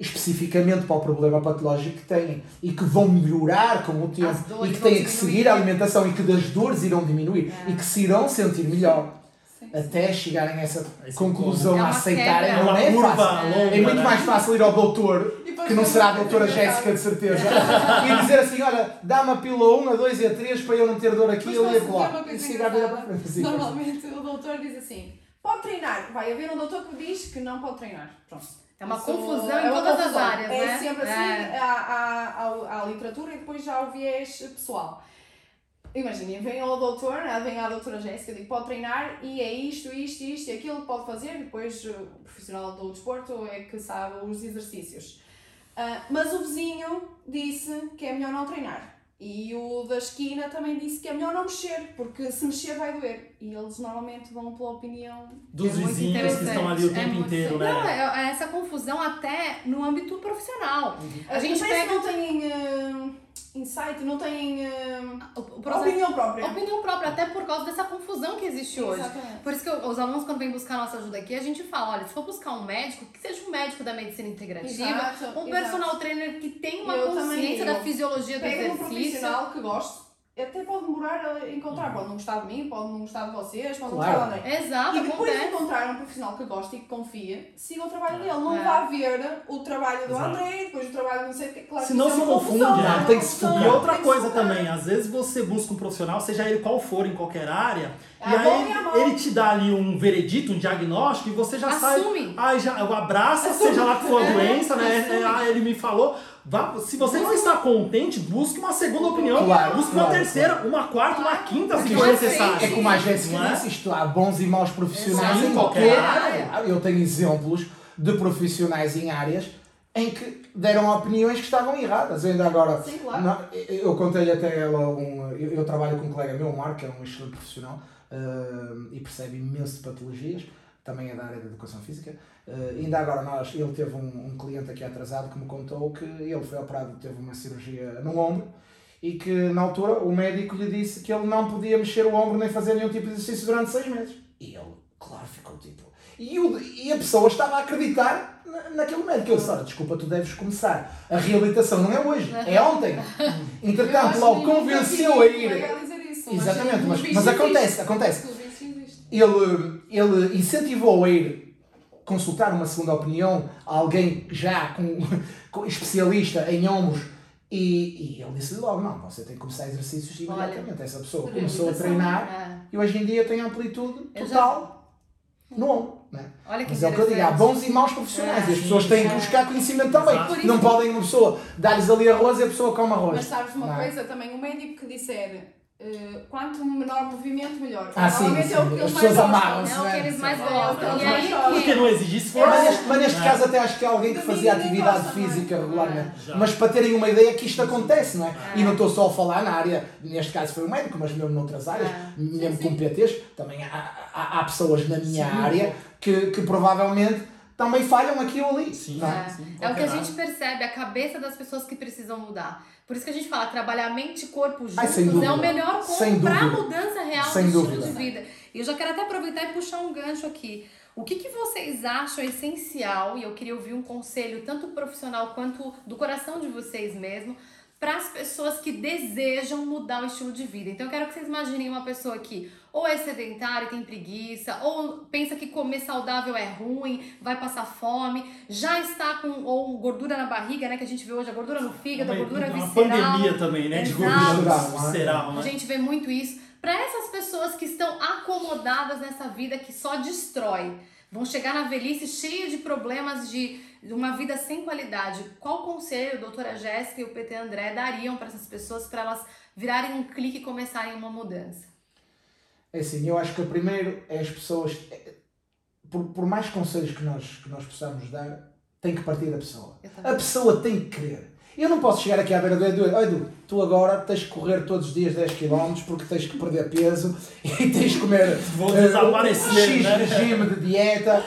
especificamente para o problema patológico que têm e que vão melhorar com o tempo e que têm que seguir a alimentação e que das dores irão diminuir É. e que se irão sentir melhor Sim. até chegarem a essa Esse conclusão É a aceitarem não é fácil. longa, É muito né? mais fácil ir ao doutor, que não será a doutora é Jéssica de certeza, e dizer assim, olha, dá-me a pílula 1, a 2 e a 3 para eu não ter dor aqui e ali e E. Sim, Normalmente o doutor diz assim: pode treinar. Vai haver um doutor que diz que não pode treinar. Pronto. É uma Isso confusão é em uma todas as confusão. áreas, é né? sempre assim, É. há a literatura e depois já há o viés pessoal. Imaginem, vem ao doutor, né, vem à doutora Jéssica, digo, pode treinar e é isto, isto, isto e aquilo que pode fazer, depois uh, o profissional do desporto é que sabe os exercícios. Ah, mas o vizinho disse que é melhor não treinar. E o da esquina também disse que é melhor não mexer, porque se mexer vai doer. E eles normalmente vão pela opinião. Dos É vizinhos que estão ali o É tempo muito- inteiro, Não, né? é, é essa confusão até no âmbito profissional. A gente pega. não têm ah, insight, não têm uh, O, o processo- opinião própria. opinião própria, até por causa dessa confusão que existe hoje. Exatamente. Por isso que os alunos, quando vêm buscar nossa ajuda aqui, a gente fala, olha, se for buscar um médico, que seja um médico da medicina integrativa, Exato, um exato. personal trainer que tem uma Eu também consciência digo. da fisiologia do Pega um exercício. profissional que goste, até pode demorar a encontrar, pode não gostar de mim, pode não gostar de vocês, pode não Claro. gostar de André. Exato, E depois de acontece. encontrar um profissional que gosta e que confia, siga o trabalho dele. Não É. vá ver o trabalho do Exato. André, depois o trabalho do não sei o que. Claro que isso é se uma confunde, confusão, né? é Tem que se confusão, E outra coisa se focar. também, às vezes você busca um profissional, seja ele qual for, em qualquer área, É e aí ele te dá ali um veredito, um diagnóstico, e você já sai. Assume. Ai, já, abraça, seja lá que for a É, doença, né? assume. É, ah, ele me falou. Vá, se você não está contente, busque uma segunda opinião, Claro, busque uma claro, terceira, uma quarta, uma quinta, se for necessário. É como a Jéssica Não é? disse, isto há bons e maus profissionais Sim, em qualquer área. área. Eu tenho exemplos de profissionais em áreas em que deram opiniões que estavam erradas. Eu ainda agora, Sim, claro. não, eu contei até ela, um, eu, eu trabalho com um colega meu, o Marco, que é um excelente profissional uh, e percebe imenso de patologias, também é da área da educação física. Uh, ainda agora nós, ele teve um, um cliente aqui atrasado que me contou que ele foi operado, teve uma cirurgia no ombro e que na altura o médico lhe disse que ele não podia mexer o ombro nem fazer nenhum tipo de exercício durante seis meses. E ele, claro, ficou tipo. E, o, e a pessoa estava a acreditar na, naquele médico. Eu disse: Olha, desculpa, tu deves começar. A reabilitação não é hoje, é ontem. Entretanto, logo convenceu a ir. Exatamente, mas, mas acontece, acontece. Ele, ele incentivou a ir consultar uma segunda opinião a alguém já com, com especialista em ombros e, e ele disse logo, não, você tem que começar exercícios imediatamente. Essa pessoa começou a treinar É. e hoje em dia tem amplitude total no ombro. Olha que Mas é o que eu digo, há bons e maus profissionais É, e as pessoas sim, têm que buscar conhecimento também. Exato. Não podem uma pessoa dar-lhes ali arroz e a pessoa come arroz. Mas sabes uma Não é? coisa também, um médico que disser eh, quanto menor movimento, melhor. Ah, sim, Normalmente é o sim. que As pessoas mais gostam. amarram-se. É o que eles mais É, gostam. é E que aí Porque não exigisse Mas força. neste, mas neste É. caso até acho que é alguém que fazia atividade gosta, é? física regularmente. Mas para terem uma ideia que isto acontece, não é? É. E não estou só a falar na área, neste caso foi o médico, mas mesmo noutras áreas, É. mesmo Sim, com PTs, também há, há, há pessoas na minha Sim. área que, que provavelmente também falham aqui ou ali. Sim, não é? É, sim, é o que a gente percebe, a cabeça das pessoas que precisam mudar. Por isso que a gente fala, trabalhar mente e corpo juntos Ai, sem é dúvida. o melhor como para a dúvida. mudança real Sem do dúvida. estilo de vida. E eu já quero até aproveitar e puxar um gancho aqui. O que, que vocês acham essencial, e eu queria ouvir um conselho, tanto profissional quanto do coração de vocês mesmo, para as pessoas que desejam mudar o estilo de vida. Então eu quero que vocês imaginem uma pessoa que ou é sedentária e tem preguiça, ou pensa que comer saudável é ruim, vai passar fome, já está com ou gordura na barriga, né, que a gente vê hoje, a gordura no fígado, a Uma, gordura uma visceral. pandemia também, né? De gordura Visceral, visceral, A né? gente vê muito isso. Para essas pessoas que estão acomodadas nessa vida que só destrói, vão chegar na velhice cheia de problemas de de uma vida sem qualidade. Qual conselho a doutora Jéssica e o PT André dariam para essas pessoas para elas virarem um clique e começarem uma mudança? É assim, eu acho que o primeiro é as pessoas, é- por, por mais conselhos que nós, que nós possamos dar, tem que partir da pessoa. A pessoa tem que querer. Eu não posso chegar aqui à beira do Edu, "Ó, Edu, tu agora tens que correr todos os dias 10 km porque tens que perder peso e tens que comer Vou desaparecer, X né? regime de dieta.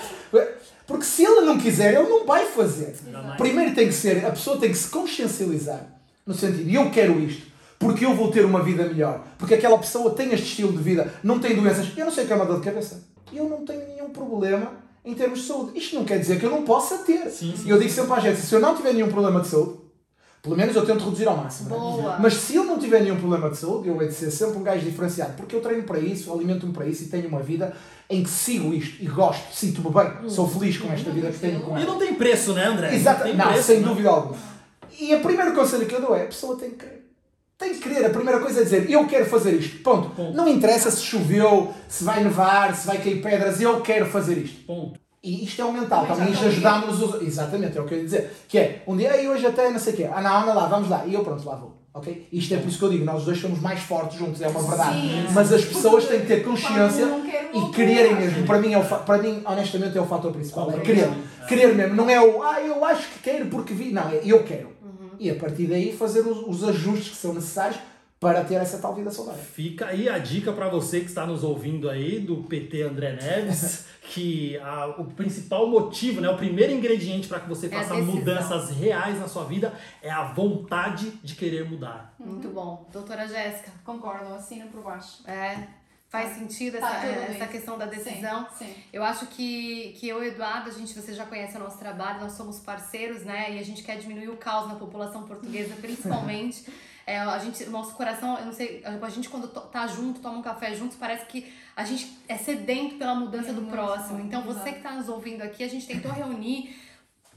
Porque se ele não quiser, ele não vai fazer. Jamais. Primeiro tem que ser, a pessoa tem que se consciencializar. No sentido, eu quero isto, porque eu vou ter uma vida melhor. Porque aquela pessoa tem este estilo de vida, não tem doenças. Eu não sei o que é uma dor de cabeça. Eu não tenho nenhum problema em termos de saúde. Isto não quer dizer que eu não possa ter. Sim, sim. E eu digo sempre à gente, se eu não tiver nenhum problema de saúde, pelo menos eu tento reduzir ao máximo. né? Boa. Mas se eu não tiver nenhum problema de saúde, eu hei de ser sempre um gajo diferenciado, porque eu treino para isso, alimento-me para isso e tenho uma vida em que sigo isto e gosto, sinto-me bem, sou feliz com esta vida que tenho com E ela. não tem preço, né, André? Exato, tem não, preço, sem né? dúvida alguma. E o primeiro conselho que eu dou é: a pessoa tem que querer. Tem que querer. A primeira coisa é dizer: eu quero fazer isto. Ponto. Ponto. Não interessa se choveu, se vai nevar, se vai cair pedras, eu quero fazer isto. Ponto. E isto é o mental, Também já isto os Exatamente, é o que eu ia dizer. Que é, um dia, "Ei, hoje até não sei o quê. Ah, não, anda lá, vamos lá. E eu, pronto, lá vou. Ok? Isto é por isso que eu digo: nós dois somos mais fortes juntos, é uma verdade. Sim. Mas as pessoas têm que ter consciência e quererem mesmo. Para mim, é o fa- para mim, honestamente, é o fator principal. É querer. Querer mesmo. Não é o, ah, eu acho que quero porque vi. Não, é eu quero. E a partir daí fazer os, os ajustes que são necessários para ter essa tal vida saudável. Fica aí a dica para você que está nos ouvindo aí do PT André Neves, que a, o principal motivo, né, o primeiro ingrediente para que você É faça mudanças reais na sua vida é a vontade de querer mudar. Muito bom. Doutora Jéssica, Concordo, assino por baixo. é, faz sentido essa, tudo essa questão da decisão? Sim, sim. Eu acho que, que eu e o Eduardo, a gente, você já conhece o nosso trabalho, nós somos parceiros, né? E a gente quer diminuir o caos na população portuguesa, principalmente. É, a gente, o nosso coração, eu não sei, a gente quando tá junto, toma um café juntos, parece que a gente é sedento pela mudança É do próximo. Então, você que tá nos ouvindo aqui, a gente tentou reunir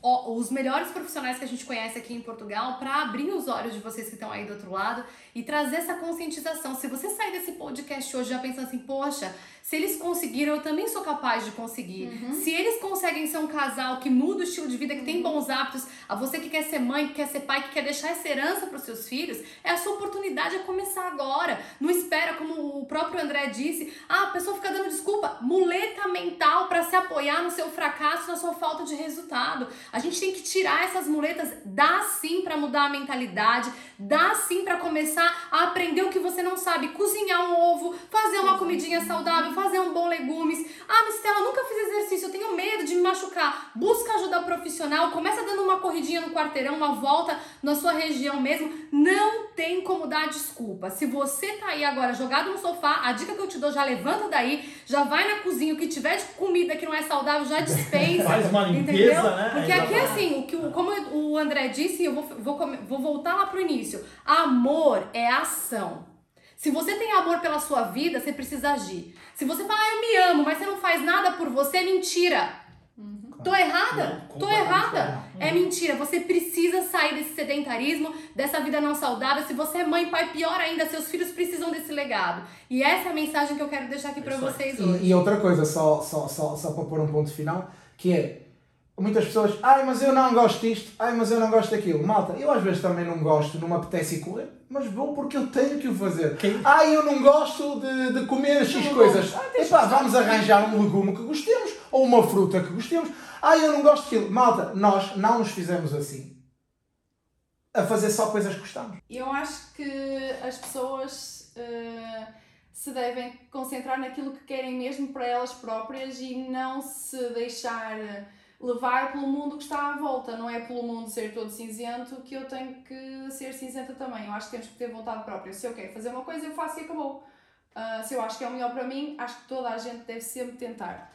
os melhores profissionais que a gente conhece aqui em Portugal para abrir os olhos de vocês que estão aí do outro lado e trazer essa conscientização. Se você sair desse podcast hoje já pensando assim, poxa, se eles conseguiram, eu também sou capaz de conseguir. Se eles conseguem ser um casal que muda o estilo de vida, que tem bons hábitos, a você que quer ser mãe, que quer ser pai, que quer deixar essa herança para os seus filhos, é a sua oportunidade a começar agora. Não espera, como o próprio André disse, ah, a pessoa fica dando desculpa, muleta mental para se apoiar no seu fracasso, na sua falta de resultado. A gente tem que tirar essas muletas, dá sim para mudar a mentalidade, dá sim para começar a aprender o que você não sabe, cozinhar um ovo, fazer uma comidinha saudável, fazer um bom legumes. Ah, mas Stella, nunca fiz exercício, eu tenho medo de me machucar. Busca ajuda profissional, começa dando uma corridinha no quarteirão, uma volta na sua região mesmo. Não tem como dar desculpa. Se você tá aí agora jogado no sofá, a dica que eu te dou, já levanta daí, já vai na cozinha, o que tiver de comida que não é saudável, já dispensa. Faz uma limpeza, Entendeu? né? Porque aqui, Exatamente. assim, o que como o André disse, eu vou, vou, vou voltar lá pro início. Amor é ação. Se você tem amor pela sua vida, você precisa agir. Se você fala, ah, eu me amo, mas você não faz nada por você, é mentira. Tô errada? Não, Tô errada? É mentira. Você precisa sair desse sedentarismo, dessa vida não saudável. Se você é mãe, pai, pior ainda, seus filhos precisam desse legado. E essa é a mensagem que eu quero deixar aqui pra Isso aí. vocês hoje. E, e outra coisa, só, só, só, só para pôr um ponto final, que é muitas pessoas, ai, mas eu não gosto disto, ai, mas eu não gosto daquilo. Malta, eu às vezes também não gosto, não me apetece ir comer, mas vou porque eu tenho que o fazer. Quem- Ai, eu não gosto de, de comer X coisas. Ah, Epá, vamos arranjar um legume que gostemos ou uma fruta que gostemos. Ai, eu não gosto daquilo. Malta, nós não nos fizemos assim. A fazer só coisas que gostamos. Eu acho que as pessoas eh, se devem concentrar naquilo que querem mesmo para elas próprias e não se deixar levar pelo mundo que está à volta. Não é pelo mundo ser todo cinzento que eu tenho que ser cinzenta também. Eu acho que temos que ter vontade própria. Se eu quero fazer uma coisa, eu faço e acabou. Ah, se eu acho que é o melhor para mim, acho que toda a gente deve sempre tentar.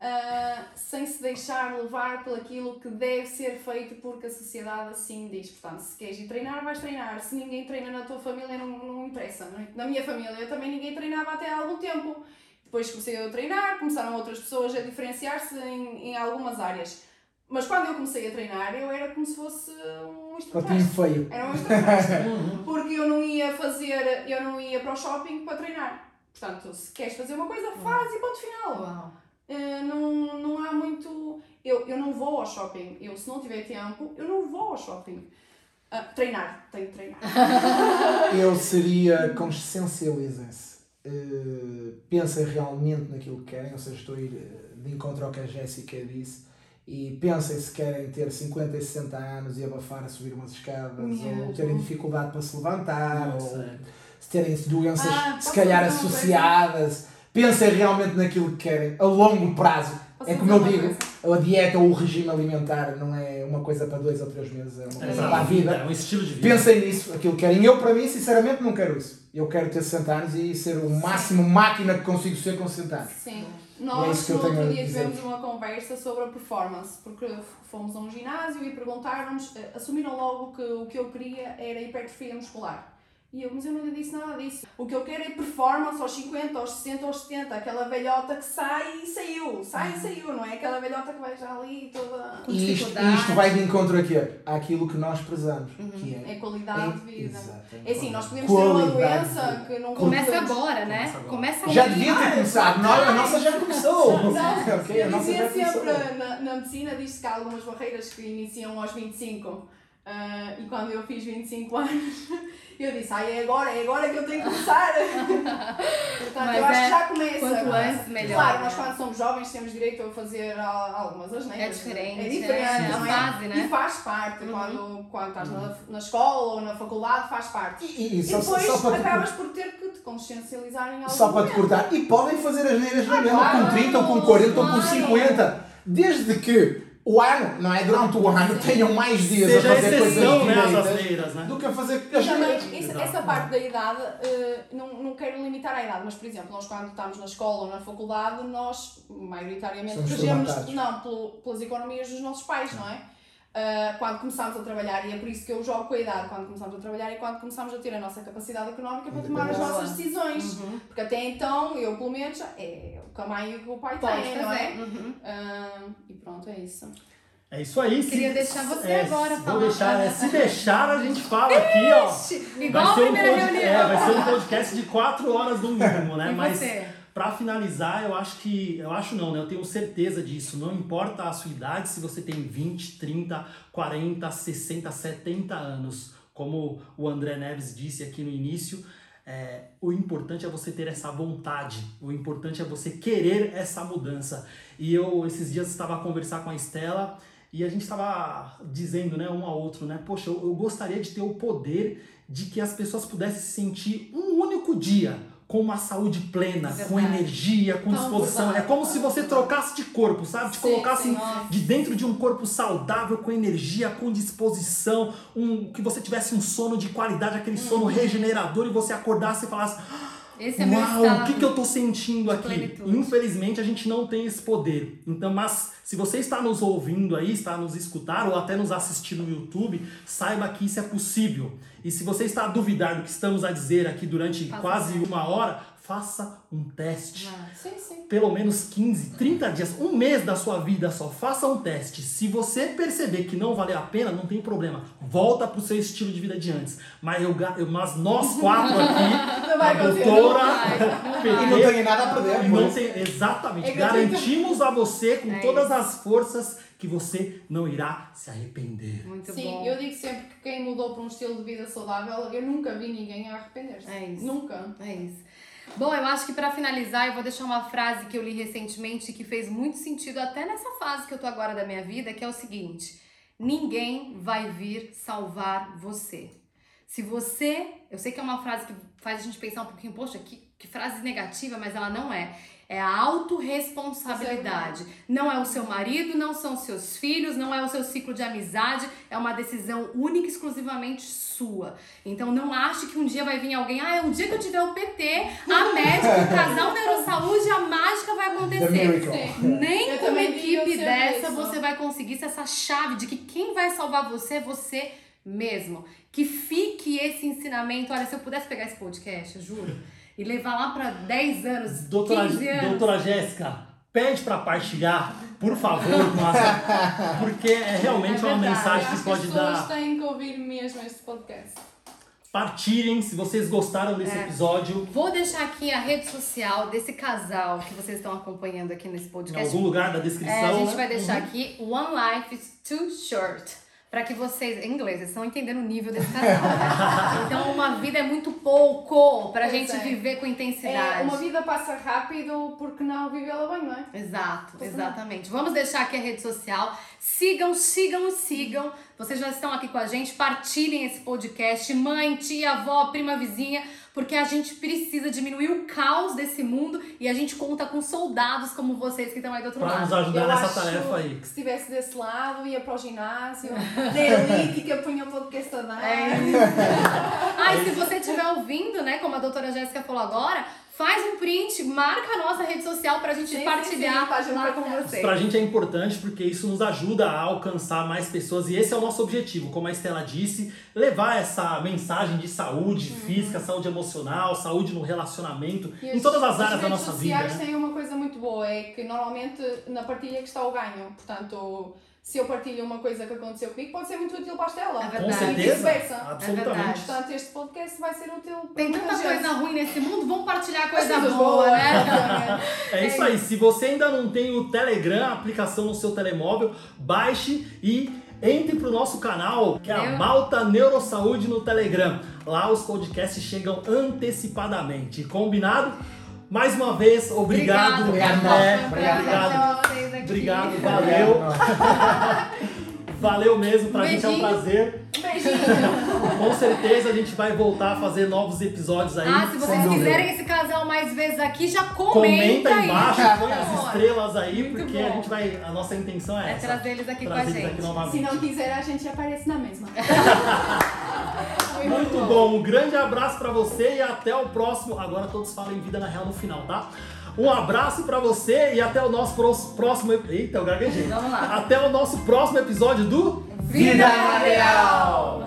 Ah, sem se deixar levar por aquilo que deve ser feito porque a sociedade assim diz. Portanto, se queres ir treinar, vais treinar. Se ninguém treina na tua família, não, não interessa. é? Na minha família também ninguém treinava até há algum tempo. Depois comecei a treinar, começaram outras pessoas a diferenciar-se em, em algumas áreas. Mas quando eu comecei a treinar, eu era como se fosse um extraterrestre. feio. Era um extraterrestre. Uhum. Porque eu não ia fazer, eu não ia para o shopping para treinar. Portanto, se queres fazer uma coisa, faz e ponto final. Uau. Uh, não, não há muito. Eu, eu não vou ao shopping. Eu, se não tiver tempo, eu não vou ao shopping. Ah, treinar, tenho que treinar. Eu seria consciencializem-se. Uh, pensem realmente naquilo que querem, ou seja, estou a ir eh, de encontro ao que a Jéssica disse. E pensem se querem ter 50 e 60 anos e abafar a subir umas escadas, Mesmo. ou terem dificuldade para se levantar, Nossa, ou se terem doenças Ah, se calhar associadas. Pensem realmente naquilo que querem, a longo prazo. É como eu digo, a dieta ou o regime alimentar não é uma coisa para dois ou três meses, é uma coisa Exato. para a vida. É um estilo de vida. Pensem nisso, aquilo que querem. Eu, para mim, sinceramente, não quero isso. Eu quero ter 60 anos e ser o máximo máquina que consigo ser com 60 anos. Sim. é Nós eu no outro dia tivemos uma conversa sobre a performance, porque fomos a um ginásio e perguntaram-nos, eh, assumiram logo que o que eu queria era hipertrofia muscular. E eu, mas eu não lhe disse nada disso. O que eu quero é performance aos 50, aos 60, aos 70. Aquela velhota que sai e saiu. Sai e saiu, não é? Aquela velhota que vai já ali toda... Com E isto, isto vai de encontro a quê? Àquilo que nós prezamos, que é... É qualidade de vida. Exatamente. É assim, nós podemos ter uma Qualidade doença que não Começa podemos- agora, né? Começa agora. Começa Já devia ter começado, não, a nossa já começou. Não, ok, a nossa dizia já começou. sempre, na, na medicina diz-se que há algumas barreiras que iniciam aos 25. Ah, e quando eu fiz 25 anos, eu disse, ai, é agora, é agora que eu tenho que começar. Portanto, Mas eu acho é que já começa. quanto antes, melhor, Claro, nós né? quando somos jovens temos direito a fazer al- algumas asneiras. É diferente, É diferente, é a não fase, né? E faz parte, Uhum. quando, quando estás na, na escola ou na faculdade, faz parte. E, e E só, depois só para te acabas por ter que te consciencializar em algo. Só para te cortar. E podem fazer as neiras na mesma, claro, com 30 ou com 40 ou com claro. 50. Desde que o ano, não é? Durante o ano tenham mais dias Seja a fazer exceção, coisas né, asneiras, né? do que a fazer E isso- Exato. essa parte da idade, eh, não, não quero limitar a idade, mas por exemplo, nós quando estamos na escola ou na faculdade, nós maioritariamente Somos regemos não, pelo- pelas economias dos nossos pais, não é? Ah, quando começamos a trabalhar, e é por isso que eu jogo com a idade, quando começamos a trabalhar e quando começamos a ter a nossa capacidade económica para tomar as nossas decisões. Uhum. Porque até então, eu pelo menos, é o que a mãe e o que o pai têm, não é? Uhum. Ah, e pronto, é isso. É isso aí. se- Queria deixar você é, agora Vou falar. deixar, é, se deixar, a gente fala aqui, ó. Igual a vai ser um primeira pod- reunião. É, vai ser um podcast de 4 horas no mínimo, né? E Mas você? Pra finalizar, eu acho que. Eu acho não, né? Eu tenho certeza disso. Não importa a sua idade, se você tem 20, 30, 40, 60, 70 anos. Como o André Neves disse aqui no início, é, o importante é você ter essa vontade. O importante é você querer essa mudança. E eu, esses dias, estava a conversar com a Estela e a gente estava dizendo, né, um ao outro, né? Poxa, eu, eu gostaria de ter o poder de que as pessoas pudessem se sentir um único dia com uma saúde plena, É com energia, com Tão disposição. É verdade. como se você trocasse de corpo, sabe? Te Sim, colocasse sim, de dentro de um corpo saudável, com energia, com disposição, um, que você tivesse um sono de qualidade, aquele sono regenerador e você acordasse e falasse: Esse é Uau, o que, que eu tô sentindo aqui? plenitude. Infelizmente a gente não tem esse poder. Então, mas se você está nos ouvindo aí, está nos escutar ou até nos assistir no YouTube, saiba que isso é possível. E se você está a duvidar do que estamos a dizer aqui durante quase um uma hora, faça um teste. Vai. Sim, sim. Pelo menos 15, 30 dias, um mês da sua vida só, faça um teste. Se você perceber que não valeu a pena, não tem problema. Volta pro seu estilo de vida de antes. Mas, eu, eu- mas nós quatro aqui, Não a doutora, E não tenho nada a perder. não isso. tem, exatamente. É. Garantimos a você com É todas isso. as forças que você não irá se arrepender. Muito Sim, bom. eu digo sempre que quem mudou para um estilo de vida saudável, eu nunca vi ninguém a arrepender-se. É isso. Nunca. É isso. Bom, eu acho que pra finalizar, eu vou deixar uma frase que eu li recentemente que fez muito sentido até nessa fase que eu tô agora da minha vida, que é o seguinte: ninguém vai vir salvar você. Se você, eu sei que é uma frase que faz a gente pensar um pouquinho, poxa, que, que frase negativa, mas ela não é. É a autorresponsabilidade. Não é o seu marido, não são seus filhos, não é o seu ciclo de amizade, é uma decisão única e exclusivamente sua. Então não ache que um dia vai vir alguém, ah, é o dia que eu tiver o PT, a médica, o casal neurosaúde, a mágica vai acontecer. Nem Eu com uma equipe dessa isso. você vai conseguir ser essa chave de que quem vai salvar você é você mesmo. Que fique esse ensinamento. Olha, se eu pudesse pegar esse podcast, eu juro, e levar lá pra 10 anos, Doutora, 15 anos. doutora Jéssica, pede para partilhar, por favor, porque é realmente É uma mensagem Eu que acho pode que as pessoas dar. têm que ouvir mesmo este podcast. Partilhem se vocês gostaram desse É. episódio. Vou deixar aqui a rede social desse casal que vocês estão acompanhando aqui nesse Em podcast. algum lugar da É, descrição. a gente né? vai deixar aqui One Life is Too Short. Pra que vocês, em inglês, vocês estão entendendo o nível desse casal, né? Então, uma vida é muito pouco pra Pois gente é. viver com intensidade. É, uma vida passa rápido porque não vivê-la bem, não é? Exato, Tô exatamente. Vamos deixar aqui a rede social. Sigam, sigam sigam. Vocês já estão aqui com a gente. Partilhem esse podcast. Mãe, tia, avó, prima, vizinha. Porque a gente precisa diminuir o caos desse mundo e a gente conta com soldados como vocês que estão aí do outro Pra lado. nos ajudar eu nessa acho tarefa aí. que se estivesse desse lado, ia para o ginásio, da elítica, punha o podcast a dar. É Ah, e se você estiver ouvindo, né, como a doutora Jéssica falou agora, faz um print, marca a nossa rede social pra gente Sim, sim, partilhar sim, pra gente lá com partilhar. vocês. Pra gente é importante porque isso nos ajuda a alcançar mais pessoas e esse é o nosso objetivo, como a Estela disse, levar essa mensagem de saúde Uhum. física, saúde emocional, saúde no relacionamento, E em as- todas as áreas da redes nossa vida. sociais né? têm uma coisa muito boa, é que normalmente na partilha que está o ganho. Portanto, se eu partilho uma coisa que aconteceu comigo, pode ser muito útil para a Estela. É Com verdade. Certeza, vice-versa. absolutamente. Portanto, este podcast vai ser útil para Tem muita tanta gente. coisa ruim nesse mundo, vamos partilhar coisa coisas boa, boas, né? É isso aí. Se você ainda não tem o Telegram, a aplicação no seu telemóvel, baixe e entre pro nosso canal, que é a Malta Neurosaúde no Telegram. Lá os podcasts chegam antecipadamente. Combinado? Mais uma vez, obrigado. Obrigado, André. Obrigado. Obrigado. Vocês aqui. Obrigado, valeu. Valeu mesmo, pra Um gente é um beijinho. prazer. Um beijinho. Com certeza a gente vai voltar a fazer novos episódios aí. Ah, se vocês Sem dúvida. quiserem esse casal mais vezes aqui, já comenta, Comenta aí. embaixo, põe as estrelas aí, Muito porque bom. a gente vai. A nossa intenção é É essa. trazer eles aqui com a trazer eles gente. aqui novamente. Se não quiser, a gente aparece na mesma. Muito bom, um grande abraço pra você e até o próximo. Agora todos falam em vida na real no final, tá? Um abraço pra você e até o nosso pró- próximo. Eita, eu gaguejei. Vamos lá. Até o nosso próximo episódio do Vida Real!